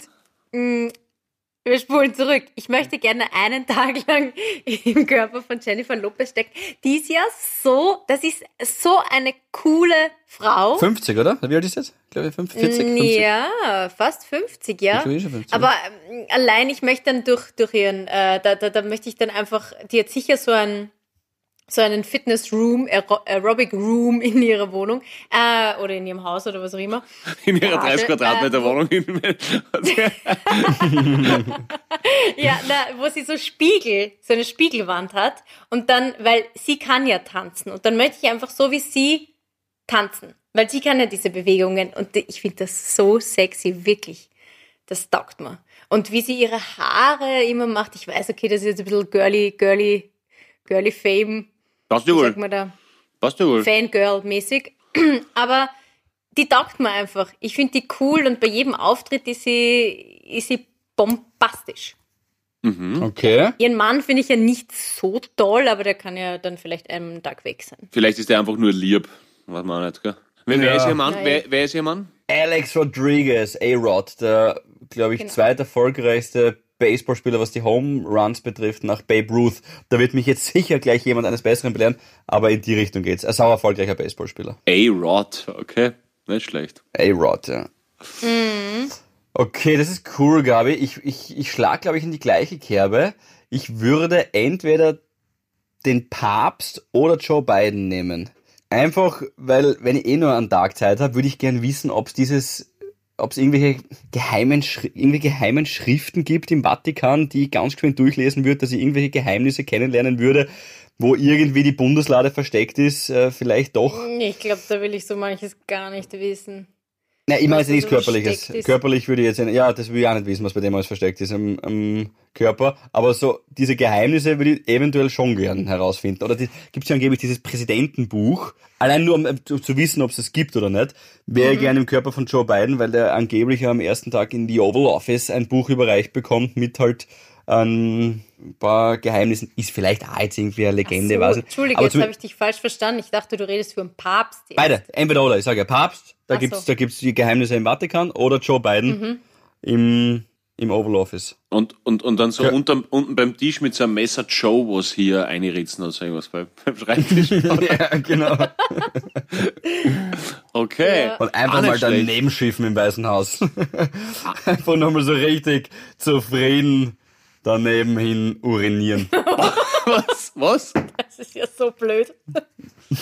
Wir spulen zurück. Ich möchte gerne einen Tag lang im Körper von Jennifer Lopez stecken. Die ist ja so, das ist so eine coole Frau. 50, oder? Wie alt ist jetzt? Glaube ich 50, 40, 50. Ja, fast 50, ja. Ich glaube, eh schon 50. Aber ähm, allein, ich möchte dann durch, durch ihren, äh, da, da, da möchte ich dann einfach, die hat sicher so ein so einen Fitness-Room, Aero Aerobic-Room in ihrer Wohnung äh, oder in ihrem Haus oder was auch immer. In ihrer Garage, 30 Quadratmeter äh, wo- Wohnung. Ja, na, wo sie so Spiegel, so eine Spiegelwand hat und dann, weil sie kann ja tanzen und dann möchte ich einfach so wie sie tanzen, weil sie kann ja diese Bewegungen und ich finde das so sexy, wirklich. Das taugt mir. Und wie sie ihre Haare immer macht, ich weiß, okay, das ist jetzt ein bisschen girly, girly, girly Fame, Passt ja wohl. sagt man da? Passt ja wohl. Fangirl-mäßig. Aber die taugt mir einfach. Ich finde die cool und bei jedem Auftritt ist sie, ist sie bombastisch. Okay. Ihren Mann finde ich ja nicht so toll, aber der kann ja dann vielleicht einen Tag weg sein. Vielleicht ist der einfach nur lieb. Weiß man auch nicht, gell? Wer, wer Ja. ist ihr Mann? Nein. Wer, wer ist ihr Mann? Alex Rodriguez, A-Rod, der, glaube ich, Genau. zweiterfolgreichste Baseballspieler, was die Home Runs betrifft, nach Babe Ruth. Da wird mich jetzt sicher gleich jemand eines Besseren belehren, aber in die Richtung geht's. Ein sau erfolgreicher Baseballspieler. A-Rod, okay. Nicht schlecht. A-Rod, ja. Okay, das ist cool, Gabi. Ich, ich, ich schlag, glaube ich, in die gleiche Kerbe. Ich würde entweder den Papst oder Joe Biden nehmen. Einfach, weil, wenn ich eh nur einen Tag Zeit habe, würde ich gern wissen, ob es dieses, ob es irgendwelche geheimen, irgendwelche geheimen Schriften gibt im Vatikan, die ich ganz geschwind durchlesen würde, dass ich irgendwelche Geheimnisse kennenlernen würde, wo irgendwie die Bundeslade versteckt ist, äh, vielleicht doch. Ich glaube, da will ich so manches gar nicht wissen. Na, ich meine jetzt nichts Körperliches. Körperlich würde ich jetzt, ja, das will ich auch nicht wissen, was bei dem alles versteckt ist am, am Körper. Aber so, diese Geheimnisse würde ich eventuell schon gern herausfinden. Oder gibt es ja angeblich dieses Präsidentenbuch. Allein nur, um zu, wissen, ob es das gibt oder nicht, wäre Mhm. ich gerne im Körper von Joe Biden, weil der angeblich am ersten Tag in die Oval Office ein Buch überreicht bekommt mit halt ein paar Geheimnissen. Ist vielleicht auch jetzt irgendwie eine Legende, so, weiß ich. Entschuldige, Aber jetzt habe ich dich falsch verstanden. Ich dachte, du redest für einen Papst. jetzt. Beide, entweder oder. Ich sage ja Papst, da Ach gibt's, so. da gibt's die Geheimnisse im Vatikan oder Joe Biden im, im Oval Office. Und, und, und dann so Ja. unterm, unten beim Tisch mit so einem Messer Joe was hier einritzen oder so irgendwas bei- beim Schreibtisch. ja, genau. Okay. Ja. Und einfach mal daneben schiffen im Weißen Haus. einfach nochmal so richtig zufrieden daneben hin urinieren. Was? Was? Das ist ja so blöd.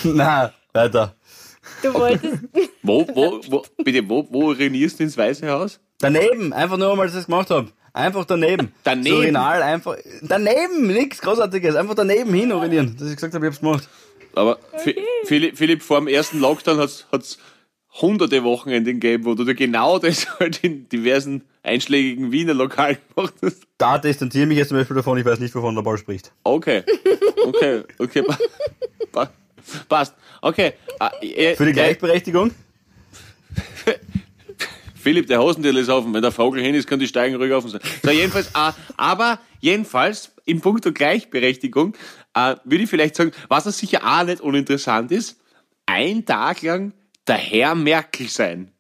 Na, weiter. Du wolltest. Wo, wo, wo, bitte, wo, wo urinierst du ins Weiße Haus? Daneben, einfach nur mal, dass ich das gemacht habe. Einfach daneben. Daneben? Das Urinal einfach. Daneben, nichts Großartiges. Einfach daneben hin urinieren. Dass ich gesagt habe, ich hab's gemacht. Aber Fi- Philipp, Philipp, vor dem ersten Lockdown hat's hat's hunderte Wochenenden gegeben, wo du dir genau das halt in diversen einschlägigen Wiener Lokalen gemacht hast. Da distanziere ich mich jetzt zum Beispiel davon, ich weiß nicht, wovon der Ball spricht. Okay. Okay, okay. pa- pa- Passt. Okay. Äh, Für die äh, Gleichberechtigung? Philipp, der Hosendeel ist offen. Wenn der Vogel hin ist, kann die Steigen ruhig offen sein. So, jedenfalls, äh, aber jedenfalls, im Punkt der Gleichberechtigung, äh, würde ich vielleicht sagen, was das sicher auch nicht uninteressant ist, ein Tag lang der Herr Merkel sein.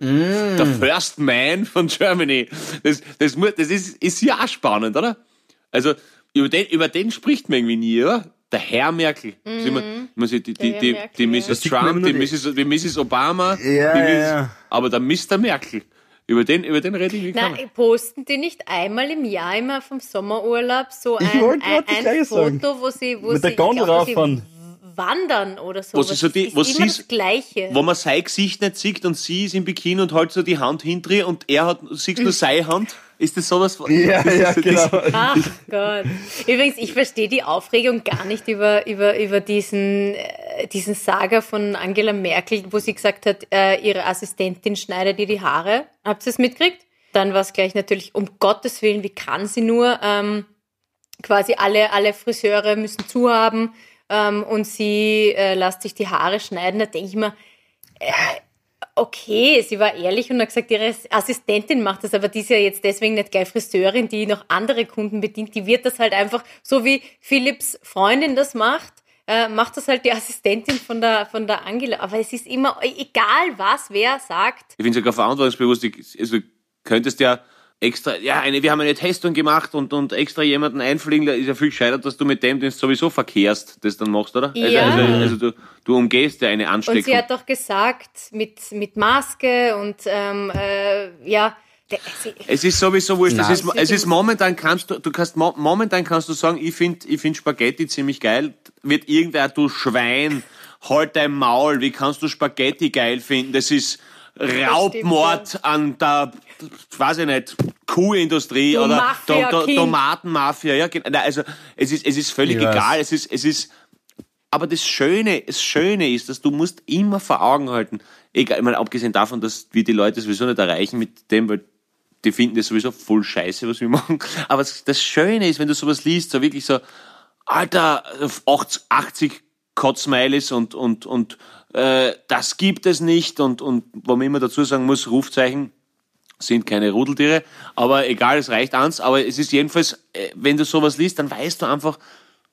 Der First Man von Germany. Das, das, mu- das ist, ist ja auch spannend, oder? Also, über den, über den spricht man irgendwie nie, oder? Der Herr Merkel. Mhm. Immer, immer die, die, die, die, die Mrs. Trump, die Mrs., die Mrs. Obama, ja, die Mrs., ja. aber der Mr. Merkel. Über den, über den rede ich nicht. Nein, posten die nicht einmal im Jahr immer vom Sommerurlaub so ein, ein, ein Foto, sagen. wo sie, wo Mit sie, der Gondel rauffahren wandern oder so. Wo sie so die, wo ist immer das Gleiche. Wo man sein Gesicht nicht sieht und sie ist im Bikini und hält so die Hand hinter und er hat, siehst nur seine Hand. Ist das sowas? Ja, ja, genau. Ach Gott. Übrigens, ich verstehe die Aufregung gar nicht über, über, über diesen, äh, diesen Saga von Angela Merkel, wo sie gesagt hat, äh, ihre Assistentin schneidet ihr die Haare. Habt ihr es mitgekriegt? Dann war es gleich natürlich, um Gottes Willen, wie kann sie nur, ähm, quasi alle, alle Friseure müssen zuhaben ähm, und sie äh, lässt sich die Haare schneiden. Da denke ich mir, äh, okay, sie war ehrlich und hat gesagt, ihre Assistentin macht das, aber die ist ja jetzt deswegen nicht gleich Friseurin, die noch andere Kunden bedient. Die wird das halt einfach, so wie Philipps Freundin das macht, äh, macht das halt die Assistentin von der, von der Angela. Aber es ist immer, egal was, wer sagt. Ich finde sogar verantwortungsbewusst, also könntest ja extra, ja, eine, wir haben eine Testung gemacht und, und extra jemanden einfliegen, ist ja viel gescheiter, dass du mit dem, den du sowieso verkehrst, das dann machst, oder? Also, ja. Also, also, also du, du umgehst ja eine Ansteckung. Und sie hat doch gesagt, mit, mit Maske und ähm, äh, ja. Es ist sowieso wurscht. Es ist, es ist momentan kannst du, du kannst momentan kannst du sagen, ich finde, ich finde Spaghetti ziemlich geil. Wird irgendwer, du Schwein, halt dein Maul. Wie kannst du Spaghetti geil finden? Das ist Raubmord an der, weiß ich nicht, Kuhindustrie du oder Tomatenmafia. Ja, also es ist, es ist völlig ich egal. Weiß. Es ist, es ist, aber das Schöne, das Schöne ist, dass du musst immer vor Augen halten, egal, ich meine, abgesehen davon, dass wir die Leute sowieso nicht erreichen mit dem, weil die finden das sowieso voll scheiße, was wir machen. Aber das Schöne ist, wenn du sowas liest, so wirklich so, Alter, 80, 80 Kotzmeilis und, und, und äh, das gibt es nicht und, und wo man immer dazu sagen muss, Rufzeichen sind keine Rudeltiere, aber egal, es reicht eins, aber es ist jedenfalls, äh, wenn du sowas liest, dann weißt du einfach,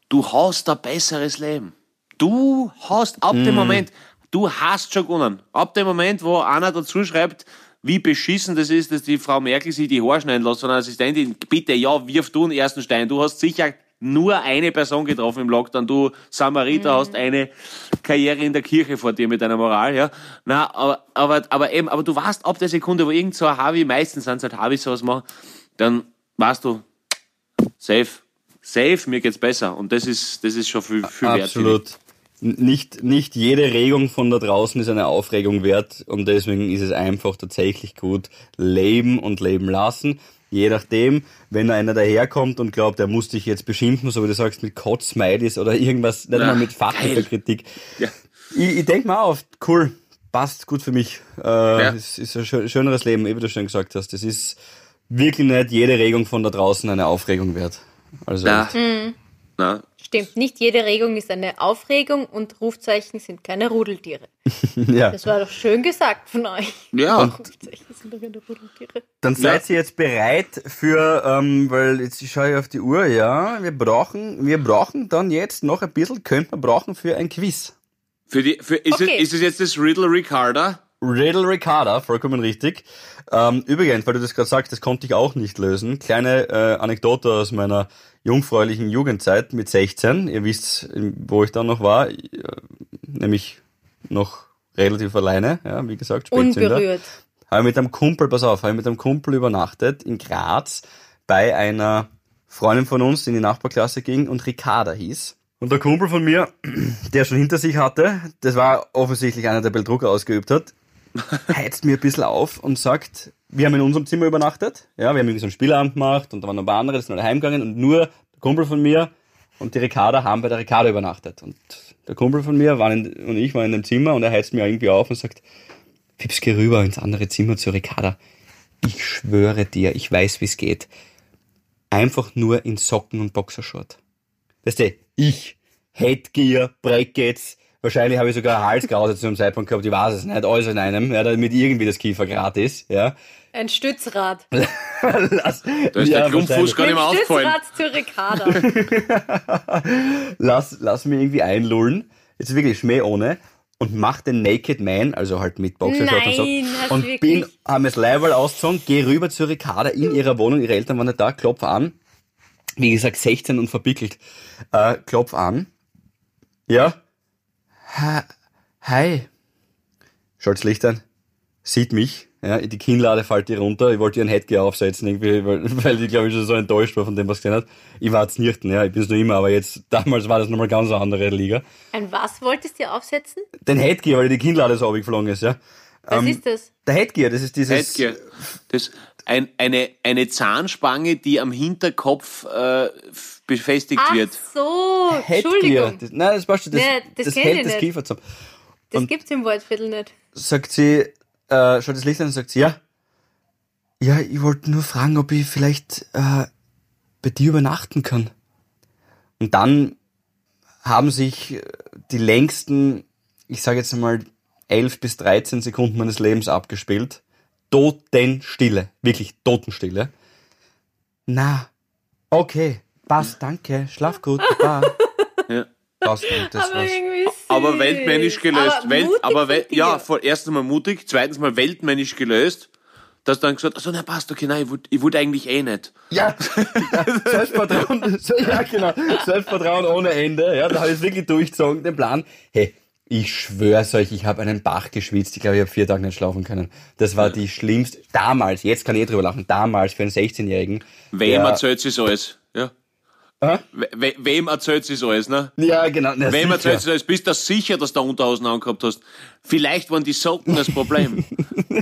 du hast ein besseres Leben. Du hast ab mm. dem mhm. Moment, du hast schon gewonnen. Ab dem Moment, wo einer dazu schreibt, wie beschissen das ist, dass die Frau Merkel sich die Haare schneiden lässt von einer Assistentin, bitte, ja, wirf du den ersten Stein. Du hast sicher nur eine Person getroffen im Lockdown. Du Samariter mhm. hast eine Karriere in der Kirche vor dir mit deiner Moral, ja. Na, aber, aber, aber eben, aber du weißt, ab der Sekunde, wo irgend so ein Harvey, meistens sind es halt Harvey sowas machen, dann weißt du, safe, safe, mir geht's besser. Und das ist, das ist schon viel, viel wert. Absolut. Nicht, nicht jede Regung von da draußen ist eine Aufregung wert und deswegen ist es einfach tatsächlich gut, leben und leben lassen. Je nachdem, wenn einer daherkommt und glaubt, er muss dich jetzt beschimpfen, so wie du sagst, mit Kotzmeidis oder irgendwas, nicht einmal mit fachlicher Kritik. Ja. Ich, ich denke mal auf, cool, passt gut für mich. Äh, ja. Es ist ein schöneres Leben, wie du schon gesagt hast. Es ist wirklich nicht jede Regung von da draußen eine Aufregung wert. Also. Na. Mhm. Na, Stimmt, nicht jede Regung ist eine Aufregung und Rufzeichen sind keine Rudeltiere. ja. Das war doch schön gesagt von euch. Ja. Rufzeichen sind doch keine Rudeltiere. Dann seid ihr jetzt bereit für, ähm, weil jetzt schaue ich auf die Uhr, ja, wir brauchen, wir brauchen dann jetzt noch ein bisschen, könnte man brauchen für ein Quiz. Für die, für, ist, okay. es, ist es jetzt das Riddle Ricarda? Riddle Ricarda, vollkommen richtig. Ähm, übrigens, weil du das gerade sagst, das konnte ich auch nicht lösen. Kleine äh, Anekdote aus meiner jungfräulichen Jugendzeit mit 16. Ihr wisst, wo ich dann noch war, äh, nämlich noch relativ alleine, ja, wie gesagt, Spätzünder. Unberührt. Habe mit einem Kumpel, pass auf, habe mit einem Kumpel übernachtet in Graz bei einer Freundin von uns, die in die Nachbarklasse ging und Ricarda hieß. Und der Kumpel von mir, der schon hinter sich hatte, das war offensichtlich einer, der Beldruck ausgeübt hat, heizt mir ein bisschen auf und sagt, wir haben in unserem Zimmer übernachtet, ja, wir haben irgendwie so einen Spielabend gemacht und da waren noch ein paar andere, die sind alle heimgegangen und nur der Kumpel von mir und die Ricarda haben bei der Ricarda übernachtet. Und der Kumpel von mir in, und ich waren in dem Zimmer und er heizt mir irgendwie auf und sagt, Fips, geh rüber ins andere Zimmer zur Ricarda. Ich schwöre dir, ich weiß, wie es geht. Einfach nur in Socken und Boxershort. Weißt du, ich, Headgear, Brackets, Wahrscheinlich habe ich sogar eine Halskrause zu einem Zeitpunkt gehabt, ich weiß es nicht, alles in einem, ja, damit irgendwie das Kiefer gratis, ja. Ein Stützrad. Lass, da ist ja, der Klumpfuß gar nicht mehr aufgefallen. Stützrad zu Ricarda. lass, lass mich irgendwie einlullen, jetzt wirklich Schmäh ohne, und mach den Naked Man, also halt mit Boxershorts und so. Und wirklich? bin, haben das Leiberl ausgezogen, geh rüber zu Ricarda in ihrer Wohnung, ihre Eltern waren nicht da, klopf an, wie gesagt, 16 und verpickelt. Äh, klopf an. Ja. Ha, hi. Schaut das Licht an. Sieht mich. Ja, die Kinnlade fällt ihr runter. Ich wollte ihren Headgear aufsetzen, irgendwie, weil, weil die, glaube ich, schon so enttäuscht war von dem, was gesehen hat. Ich war jetzt nicht, ja, ich bin es nur immer, aber jetzt, damals war das nochmal ganz eine andere Liga. Ein was wolltest du aufsetzen? Den Headgear, weil die Kinnlade so runtergeflogen ist, ja. Was ist das? Der Headgear, das ist dieses... Headgear. Das, ein, eine, eine Zahnspange, die am Hinterkopf äh, befestigt Ach wird. so, Headgear. Entschuldigung. Das, nein, das, weißt du, das, Nee, das das kenn hält das. Kiefer zusammen. Das gibt's im Waldviertel nicht. sagt sie, äh, schaut das Licht an und sagt sie, ja, ja, ich wollte nur fragen, ob ich vielleicht äh, bei dir übernachten kann. Und dann haben sich äh, die längsten, ich sage jetzt einmal, 11 bis 13 Sekunden meines Lebens abgespielt. Totenstille, wirklich Totenstille. Na, okay, passt, danke, schlaf gut, baba. Ja. Passt, und das Aber. Aber weltmännisch gelöst. Aber Welt, mutig aber wel, von dir. ja, voll, erstens mal mutig, zweitens mal weltmännisch gelöst. Dass dann gesagt, also na passt, okay, nein, ich wollte ich wollt eigentlich eh nicht. Ja, ja Selbstvertrauen, so- ja genau, Selbstvertrauen ohne Ende. Ja, da habe ich wirklich durchgezogen, den Plan. Hey, ich schwör's euch, ich habe einen Bach geschwitzt. Ich glaube, ich habe vier Tage nicht schlafen können. Das war die schlimmste, damals, jetzt kann ich eh drüber lachen, damals für einen 16-Jährigen. Wem der- erzählt sie alles? Ja. Hä? We, we, wem erzählt sie alles, ne? Ja, genau. Na, Wem sicher. erzählt sie alles? Bist du sicher, dass du Unterhosen angehabt hast? Vielleicht waren die Socken das Problem.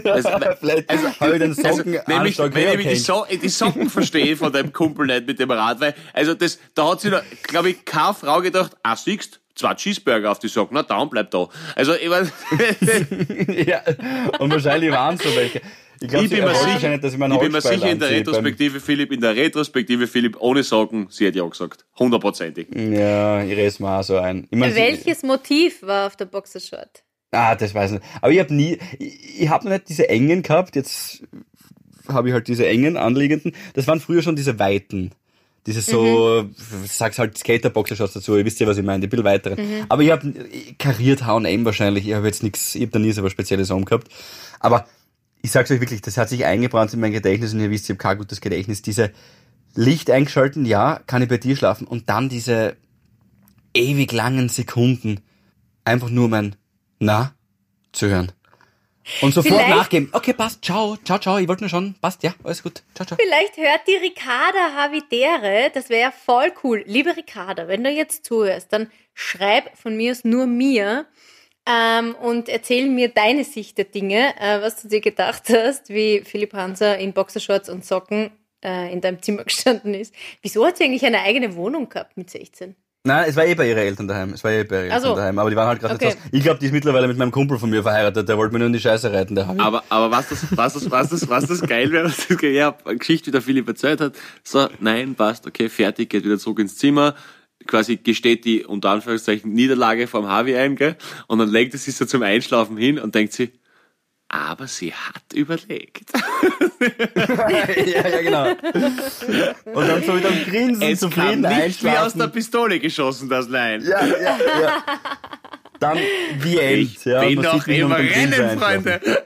Also, Vielleicht habe ich den Also, Socken nämlich, Anstock wenn ich die, so die Socken verstehe von deinem Kumpel nicht mit dem Rad, weil, also das, da hat sich, glaube ich, keine Frau gedacht, ah, siehst, zwei Cheeseburger auf die Socken, na, dann bleib da. Also, ich weiß, ja, und wahrscheinlich waren es so welche. Ich glaube, ich sie bin mir sicher, dass ich ich bin mir sicher in der Retrospektive, Philipp, in der Retrospektive, Philipp, ohne Socken, sie hat ja gesagt. Hundertprozentig. Ja, ich rede mir auch so ein. Ich mein, sie- Welches Motiv war auf der Boxershort? Ah, das weiß ich nicht. Aber ich habe nie, ich, ich habe noch nicht diese engen gehabt. Jetzt habe ich halt diese engen anliegenden. Das waren früher schon diese weiten. Diese so, sag's halt Skaterboxershots dazu, ihr wisst ja, was ich meine, die bisschen weiteren. Aber ich habe kariert H&M wahrscheinlich, ich habe jetzt nichts, ich habe da nie so was Spezielles umgehabt. Aber ich sag's euch wirklich, das hat sich eingebrannt in mein Gedächtnis und ihr wisst, ich habe kein gutes Gedächtnis. Diese Licht eingeschalten, ja, kann ich bei dir schlafen und dann diese ewig langen Sekunden einfach nur mein Na zu hören. Und sofort Vielleicht- nachgeben. Okay, passt. Ciao, ciao, ciao. Ich wollte nur schon. Passt, ja, alles gut. Ciao, ciao. Vielleicht hört die Ricarda Havidere, das wäre ja voll cool. Liebe Ricarda, wenn du jetzt zuhörst, dann schreib von mir aus nur mir ähm, und erzähl mir deine Sicht der Dinge, äh, was du dir gedacht hast, wie Philipp Hanser in Boxershorts und Socken äh, in deinem Zimmer gestanden ist. Wieso hat sie eigentlich eine eigene Wohnung gehabt mit 16? Nein, es war eh bei ihren Eltern daheim. Es war eh bei ihren Ach so. Eltern daheim. Aber die waren halt gerade Okay. jetzt aus. Ich glaube, die ist mittlerweile mit meinem Kumpel von mir verheiratet. Der wollte mir nur in die Scheiße reiten. Der Aber, aber was das, was das, was das, was das geil wäre, was das geil, ja, eine Geschichte, die der Philipp erzählt hat. So, nein, passt, okay, fertig, geht wieder zurück ins Zimmer. Quasi gesteht die, unter Anführungszeichen, Niederlage vom Harvey ein, gell? Und dann legt er sich so zum Einschlafen hin und denkt sich, aber sie hat überlegt. ja, ja, genau. Und dann so wieder am Grinsen Es kam zufrieden nicht wie aus der Pistole geschossen, das Nein. Ja, ja, ja. Dann die End. Ich ja, bin noch sieht mich im unter dem Grinsen Rennen. Freunde.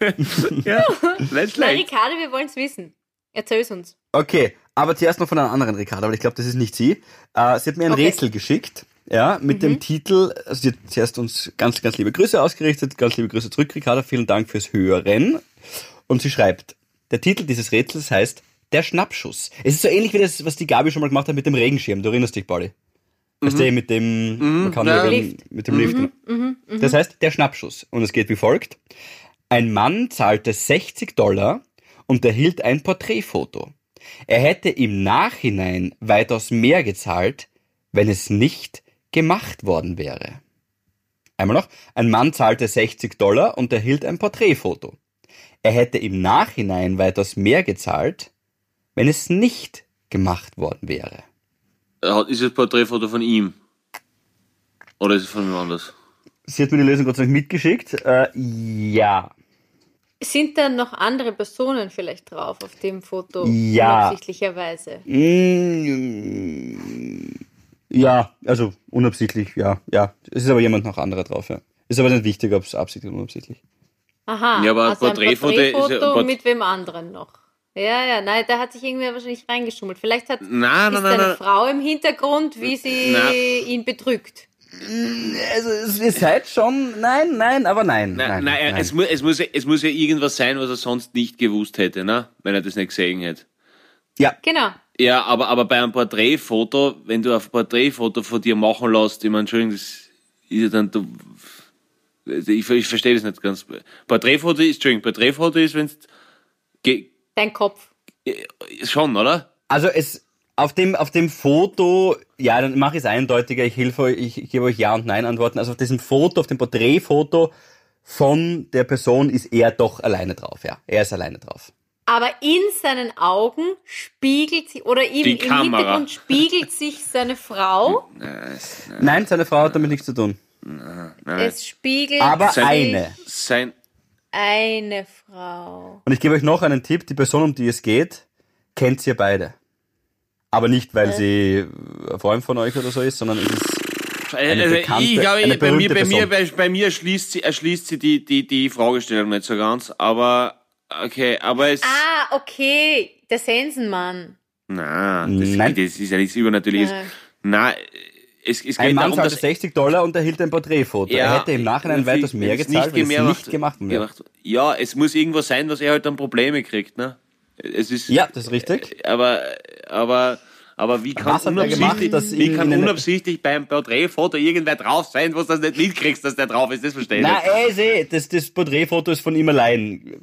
ja, nicht Na, schlecht. Ricarda, wir wollen es wissen. Erzähl's uns. Okay, aber zuerst noch von einer anderen Ricarda, weil ich glaube, das ist nicht sie. Äh, sie hat mir ein Okay. Rätsel geschickt, ja, mit dem Titel, also sie hat zuerst uns ganz, ganz liebe Grüße ausgerichtet, ganz liebe Grüße zurück, Ricarda, vielen Dank fürs Hören. Und sie schreibt, der Titel dieses Rätsels heißt Der Schnappschuss. Es ist so ähnlich wie das, was die Gabi schon mal gemacht hat mit dem Regenschirm. Du erinnerst dich, Pauli? Weißt du, mit dem, man kann ja. Lift. mit dem Lift. genau. Das heißt, der Schnappschuss. Und es geht wie folgt. Ein Mann zahlte 60 Dollar und erhielt ein Porträtfoto. Er hätte im Nachhinein weitaus mehr gezahlt, wenn es nicht gemacht worden wäre. Einmal noch. Ein Mann zahlte 60 Dollar und erhielt ein Porträtfoto. Er hätte im Nachhinein weitaus mehr gezahlt, wenn es nicht gemacht worden wäre. Hat- Ist das Porträtfoto von ihm? Oder ist es von jemand anders? Sie hat mir die Lösung Gott sei Dank mitgeschickt. Äh, ja. Sind da noch andere Personen vielleicht drauf auf dem Foto? Ja. Unabsichtlicherweise. Mm, Ja, also unabsichtlich, ja, ja. Es ist aber jemand noch anderer drauf, ja. Ist aber nicht wichtig, ob es absichtlich oder unabsichtlich. Aha. Ja, aber also ein Porträtfoto ist ja- Porträtfoto Port- mit wem anderen noch. Ja, ja, nein, da hat sich irgendwer wahrscheinlich reingeschummelt. Vielleicht hat Nein, ist nein, nein, eine nein. Frau im Hintergrund, wie sie Na. ihn betrügt. Also, es- ihr seid schon, nein, nein, aber nein. Nein, nein, nein, Es, mu es, muss, ja- es muss ja irgendwas sein, was er sonst nicht gewusst hätte, ne? wenn er das nicht gesehen hätte. Ja, Genau. Ja, aber, aber bei einem Porträtfoto, wenn du ein Porträtfoto von dir machen lässt, ich meine, Entschuldigung, das ist ja dann, du, ich, ich verstehe das nicht ganz. Porträtfoto ist, Entschuldigung, Porträtfoto ist, wenn es, Dein Kopf. schon, oder? Also es auf dem auf dem Foto, ja, dann mache ich es eindeutiger. Ich helfe euch, ich, ich gebe euch Ja und Nein Antworten. Also auf diesem Foto, auf dem Porträtfoto von der Person ist er doch alleine drauf. Ja, er ist alleine drauf. Aber in seinen Augen spiegelt sich, oder ihm, Die im Kamera. Hintergrund spiegelt sich seine Frau. Nein, seine Frau hat damit nichts zu tun. Es spiegelt Aber sich eine. Sein, eine Frau. Und ich gebe euch noch einen Tipp: Die Person, um die es geht, kennt ihr beide. Aber nicht, weil sie ein Freund von euch oder so ist, sondern es ist Eine also bekannte- ich glaube, eine bei mir, berühmte bei mir, Person. bei, bei mir erschließt sie, erschließt sie die, die, die Fragestellung nicht so ganz, aber, okay, aber es, Ah, okay. Der Sensenmann. na, das, Nein. das ist ja nichts Übernatürliches. Ja. Na, es, es Ein geht Mann darum, zahlte dass 60 Dollar und erhielt ein Porträtfoto. Ja, er hätte im Nachhinein weitaus mehr gezahlt, wenn es nicht macht- gemacht wäre. gemacht- Ja, es muss irgendwas sein, was er halt dann Probleme kriegt, ne? Es ist, Ja, das ist richtig. aber, aber, aber wie kann gemacht, unabsichtlich, dass wie kann unabsichtlich beim Porträtfoto irgendwer drauf sein, wo du das nicht mitkriegst, dass der drauf ist, das verstehe ich Nein, nicht. ist eh, das, das Porträtfoto ist von ihm allein.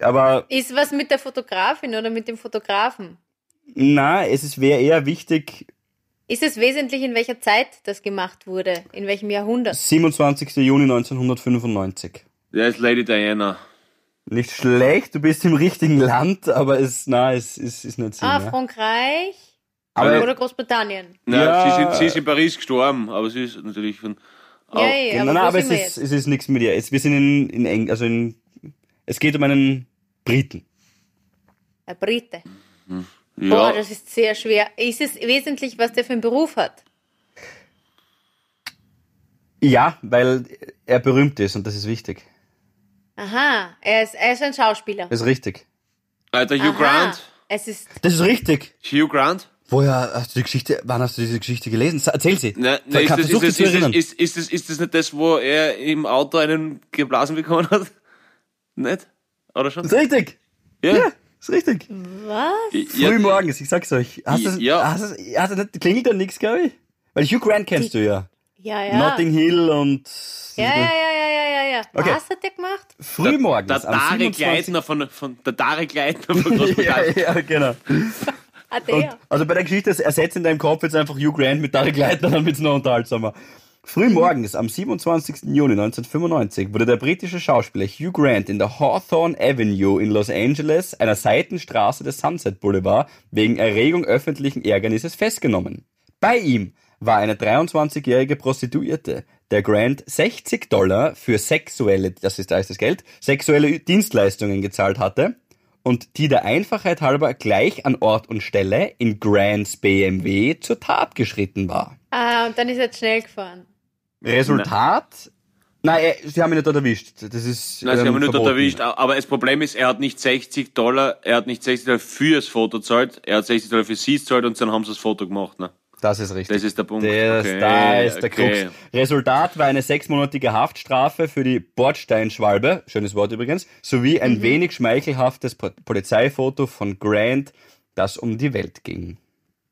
Aber Ist was mit der Fotografin oder mit dem Fotografen? na, es ist- wäre eher wichtig, Ist es wesentlich, in welcher Zeit das gemacht wurde? In welchem Jahrhundert? 27. Juni 1995. Der ist Lady Diana. Nicht schlecht, du bist im richtigen Land, aber es, na, es ist, ist nicht Sinn. Ah, ja. Frankreich Aber oder Großbritannien? Na, Ja. sie, ist, sie ist in Paris gestorben, aber sie ist natürlich von. Ja, ja, aber, nein, wo aber es sind ist, es ist nichts mit ihr. Es, wir sind in, in Eng, also in, es geht um einen Briten. Ein Brite. Boah, Ja, das ist sehr schwer. Ist es wesentlich, was der für einen Beruf hat? Ja, weil er berühmt ist und das ist wichtig. Aha, er ist, er ist ein Schauspieler. Das ist richtig. Alter Hugh Aha, Grant. Es ist Das ist richtig. Hugh Grant? Woher hast du die Geschichte, wann hast du diese Geschichte gelesen? Erzähl sie. Na, Ver- ist, das, ist, das, zu ist, das, ist, ist, das, ist das nicht das, wo er im Auto einen geblasen bekommen hat? Nicht? Oder schon? Das ist richtig. Ja. Ja, ist richtig. was? Ja, Früh morgens, ich sag's euch. Hast du, Ja. hast du, hast du nicht, klingelt da nichts, glaube ich? Weil Hugh Grant kennst du ja. Ja, ja. Notting Hill und Ja, ja, ja, ja, ja, ja, ja. Okay. Was hat der gemacht? frühmorgens Der am Tarek 27. Leitner von, von, der Tarek Leitner von ja, Großbritannien. ja, genau. Ah, Und, der. also bei der Geschichte ersetzt in deinem Kopf jetzt einfach Hugh Grant mit Tarek Leitner, dann wird's noch unterhaltsamer. Frühmorgens am 27. Juni 1995 wurde der britische Schauspieler Hugh Grant in der Hawthorne Avenue in Los Angeles, einer Seitenstraße des Sunset Boulevard, wegen Erregung öffentlichen Ärgernisses festgenommen. Bei ihm war eine 23-jährige Prostituierte, der Grant 60 Dollar für sexuelle, das ist, da ist das Geld, sexuelle Dienstleistungen gezahlt hatte und die der Einfachheit halber gleich an Ort und Stelle in Grants BMW zur Tat geschritten war. Ah, und dann ist er jetzt schnell gefahren. Resultat? Nein, er, sie haben ihn nicht dort erwischt. Das ist Nein, sie ähm, haben ihn nicht dort verboten. erwischt. Aber das Problem ist, er hat nicht 60 Dollar, er hat nicht 60 Dollar fürs Foto gezahlt, er hat 60 Dollar für sie gezahlt und dann haben sie das Foto gemacht. Ne? Das ist richtig. Das ist der Punkt. Das, Okay, da ist der okay. Krux. Resultat war eine sechsmonatige Haftstrafe für die Bordsteinschwalbe, schönes Wort übrigens, sowie ein wenig schmeichelhaftes Po- Polizeifoto von Grant, das um die Welt ging.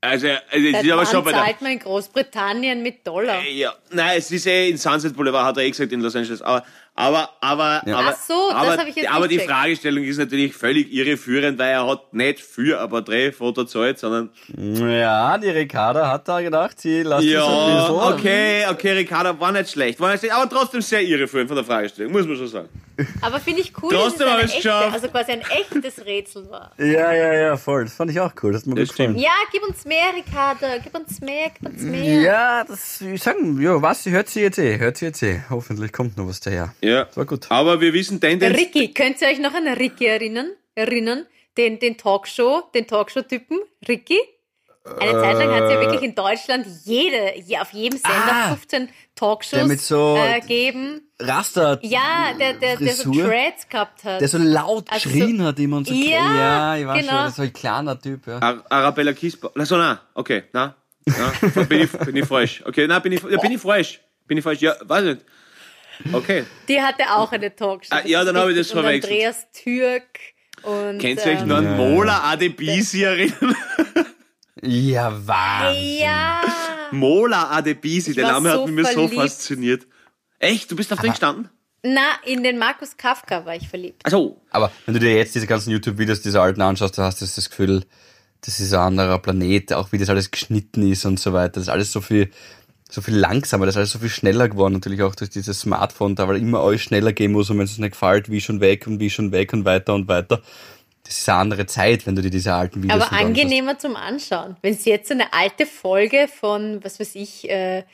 Also, also es ist aber schon bei der, zahlt man in Großbritannien mit Dollar? Ja, nein, es ist eh in Sunset Boulevard, hat er eh gesagt, in Los Angeles. Aber, aber, aber, Ja. aber, Ach so, das aber, hab ich jetzt aber die. Fragestellung ist natürlich völlig irreführend, weil er hat nicht für ein Porträtfoto gezahlt, sondern, Ja, die Ricarda hat da gedacht, sie lässt ja, es ein okay, okay, Ricardo, war nicht schlecht, war nicht schlecht, aber trotzdem sehr irreführend von der Fragestellung, muss man schon sagen. Aber finde ich cool, Trotzdem dass es eine echte, also quasi ein echtes Rätsel war. Ja, ja, ja, voll. Das fand ich auch cool. Das hat mir Das gefallen. Ja, gib uns mehr, Ricardo. Gib uns mehr, gib uns mehr. Ja, das, ich sagen, ja, was, hört sie jetzt eh, hört sie jetzt eh. Hoffentlich kommt noch was daher. Ja. Das war gut. Aber wir wissen Tendenz, Ricky, könnt ihr euch noch an Ricky erinnern? Erinnern? Den, den Talkshow, den Talkshow-Typen? Ricky? Eine Zeit lang hat es ja wirklich in Deutschland jede, je, auf jedem Sender Ah, 15 Talkshows der mit so- äh, geben. Raster. Ja, der, der, der so. Dreads gehabt hat. Der so laut Also geschrien so- hat immer und so. Ja, ja ich weiß genau. schon, das ist so ein kleiner Typ, ja. Ar Arabella Kiesbauer. Also na, okay, na, na bin, ich, bin ich falsch. Okay, na, bin ich, ja, bin ich falsch. Bin ich falsch? Ja, weiß nicht. Okay. Die hatte auch eine Talkshow. Ah, ja, dann habe ich das verwechselt. Und Andreas Türk und. Kennt ihr euch ähm, noch an Mola Adebisi erinnern? Ja, Wahnsinn. Ja. Mola Adebisi, der Name so hat mich so verliebt. fasziniert. Echt? Du bist auf den gestanden? Na, in den Markus Kafka war ich verliebt. Also, Aber wenn du dir jetzt diese ganzen YouTube-Videos dieser Alten anschaust, dann hast du das Gefühl, das ist ein anderer Planet, auch wie das alles geschnitten ist und so weiter. Das ist alles so viel, so viel langsamer, das ist alles so viel schneller geworden. Natürlich auch durch dieses Smartphone, da weil immer alles schneller gehen muss und wenn es nicht gefällt, wie schon weg und wie schon weg und weiter und weiter. Das ist eine andere Zeit, wenn du dir diese alten Videos Aber noch anschaust. angenehmer zum Anschauen. Wenn es jetzt eine alte Folge von, was weiß ich, äh,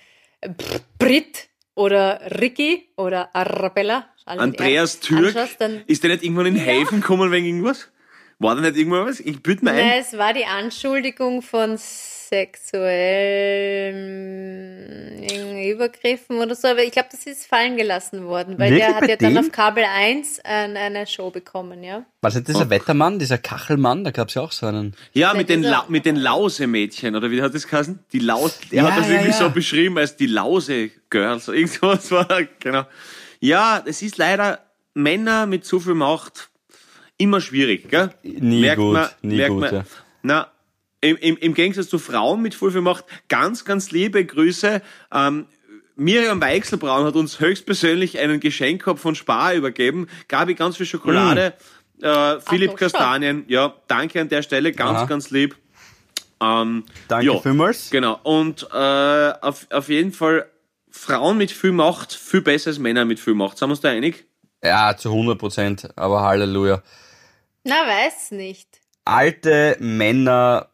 Brit oder Ricky oder Arabella, Andreas Türk, ist der nicht irgendwann in Häfen gekommen wegen irgendwas? War da nicht irgendwann was? Ich büte mir ein. Nein, es war die Anschuldigung von sexuellen Übergriffen oder so, aber ich glaube, das ist fallen gelassen worden, weil Wirklich der hat ja dann dem? auf Kabel 1 ein, eine Show bekommen, ja. War das nicht dieser Wettermann, dieser Kachelmann? Da gab es ja auch so einen. Ja, mit den, La mit den Lause-Mädchen, oder wie hat das geheißen? Die Laus, er Ja, hat das ja, irgendwie ja. so beschrieben als die Lause-Girls. Irgendwas war, genau. Ja, es ist leider Männer mit zu viel Macht immer schwierig, gell? Nie gut, nie gut, ja. Na, im, im, im Gegensatz zu Frauen mit viel, viel Macht, ganz, ganz liebe Grüße. Ähm, Miriam Weichselbraun hat uns höchstpersönlich einen Geschenkkorb von Spar übergeben. Gabi, ganz viel Schokolade. Äh, Philipp schon. Kastanien, ja, danke an der Stelle, ganz, Aha. ganz lieb. Ähm, Danke ja, vielmals. Genau, und äh, auf, auf jeden Fall Frauen mit viel Macht, viel besser als Männer mit viel Macht. Sind wir uns da einig? Ja, zu 100 Prozent, aber Halleluja. Na, weiß nicht. Alte Männer,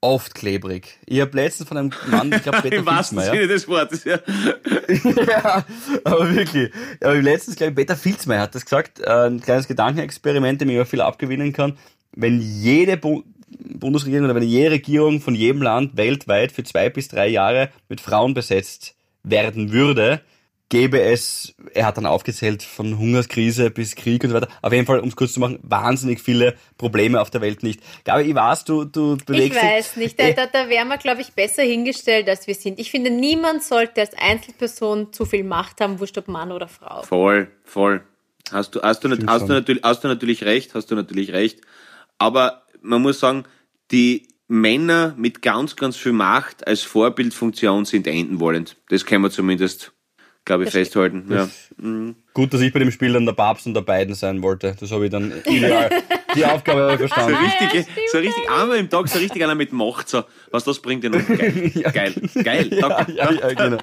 oft klebrig. Ich habe letztens von einem Mann, ich glaube Peter Im wahrsten. Sinne des Wortes, ja. ja, aber wirklich. Aber letztens, glaube ich, Peter Filzmeier hat das gesagt, äh, ein kleines Gedankenexperiment, dem ich auch viel abgewinnen kann. Wenn jede Bu Bundesregierung oder wenn jede Regierung von jedem Land weltweit für zwei bis drei Jahre mit Frauen besetzt werden würde, gäbe es, er hat dann aufgezählt, von Hungerskrise bis Krieg und so weiter. Auf jeden Fall, um es kurz zu machen, wahnsinnig viele Probleme auf der Welt nicht. Gabi, ich weiß, du, du Ich bewegst weiß dich. nicht, da, da, da wären wir, glaube ich, besser hingestellt, als wir sind. Ich finde, niemand sollte als Einzelperson zu viel Macht haben, wurscht ob Mann oder Frau. Voll, voll. Hast du, hast du, hast du, schon. natürlich, hast du natürlich recht, hast du natürlich recht. Aber man muss sagen, die Männer mit ganz, ganz viel Macht als Vorbildfunktion sind enden wollend. Das können wir zumindest, glaube ich, festhalten. Ja. Gut, dass ich bei dem Spiel dann der Papst und der beiden sein wollte. Das habe ich dann ideal. Die Aufgabe habe ich So verstanden. richtig, stimmt, so richtig einmal im Tag, so richtig einer mit Macht, so, was das bringt denn noch? Geil, geil, geil, Tag, Ja, ja, genau.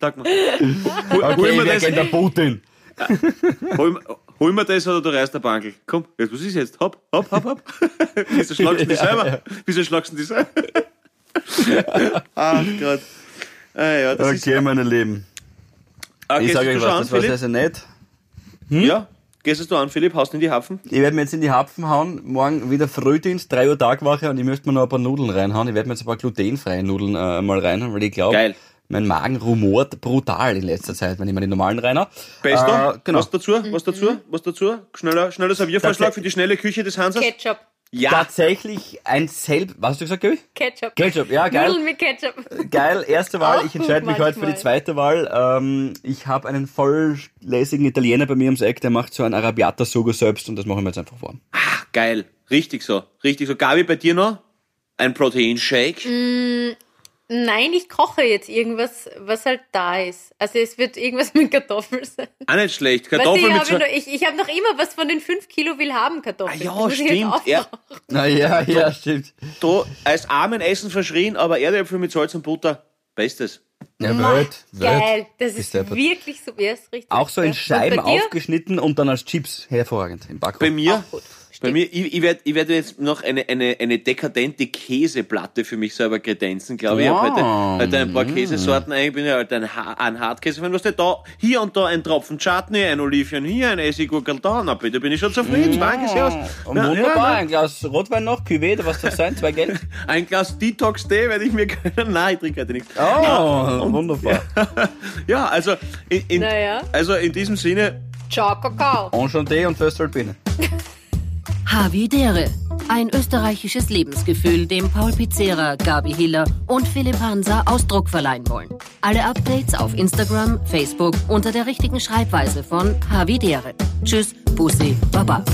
Tag mal. Hol, hol, Okay, mir das, der Putin? hol, hol mir das oder du reißt der Bankel. Komm, jetzt, was ist jetzt? Hopp, hopp, hopp, hopp. Wieso schlagst du dich selber? Wieso schlagst du dich selber? Ach Gott. Ah, ja, das ist, Okay, meine Lieben. Ah, Ich sage euch schon was, an, das war Philipp? sehr, sehr nett. Ja, gehst du an, Philipp, haust in die Hapfen? Ich werde mir jetzt in die Hapfen hauen. Morgen wieder Frühdienst, 3 Uhr Tagwache und ich möchte mir noch ein paar Nudeln reinhauen. Ich werde mir jetzt ein paar glutenfreie Nudeln äh, mal reinhauen, weil ich glaube, Geil. mein Magen rumort brutal in letzter Zeit, wenn ich mir die normalen reinhaue. Bester, Äh, genau. was dazu, was dazu, was dazu? Schneller, schneller Serviervorschlag für die schnelle Küche des Hansers? Ketchup. Ja, Tatsächlich ein selb... Was hast du gesagt, Gabi? Ketchup. Ketchup, ja, geil. Nudeln mit Ketchup. Geil, erste Wahl. Auch Ich entscheide mich heute für die zweite Wahl. Ähm, ich habe einen volllässigen Italiener bei mir ums Eck, der macht so ein Arrabbiata sogar selbst und das machen wir jetzt einfach vor. geil. Richtig so, richtig so. Gabi, bei dir noch? Ein Proteinshake? Nein, ich koche jetzt irgendwas, was halt da ist. Also es wird irgendwas mit Kartoffeln sein. Auch nicht schlecht. Weißt du, Kartoffeln ich mit habe noch, ich, ich hab noch immer was von den 5 Kilo will haben Kartoffeln. Ah, ja, stimmt. Er, Na ja, ja, stimmt. da als armen Essen verschrien, aber Erdäpfel mit Salz und Butter, bestes. Ja, Ma, Welt, Welt. Geil, das ist deppert. wirklich so. Ja, ist richtig. Auch so in. Scheiben bei aufgeschnitten und dann als Chips. Hervorragend im Bei Backkorb. mir, Auch gut. Bei mir, ich, ich werde ich werd jetzt noch eine, eine, eine dekadente Käseplatte für mich selber kredenzen, glaube ich. Ich habe heute, heute ein paar Käsesorten, ich bin ja halt ein, Ha- ein Hartkäse, wenn du da hier und da ein Tropfen Chutney, ein Olivchen hier, ein Essiggurkel da, na bitte bin ich schon zufrieden, danke sehr. Und Ja, wunderbar, ja, ein Glas Rotwein noch, Cuvée, was soll das sein? Zwei Geld? Ein Glas Detox-Tee werde ich mir gönnen. Nein, ich trinke heute nichts. Oh, wunderbar. Ja, also in, in, Naja. also in diesem Sinne, Ciao, Kakao. Enchanté und First Alpine. Havidere. Ein österreichisches Lebensgefühl, dem Paul Pizzera, Gabi Hiller und Philipp Hansa Ausdruck verleihen wollen. Alle Updates auf Instagram, Facebook unter der richtigen Schreibweise von Havidere. Tschüss, Bussi, Baba.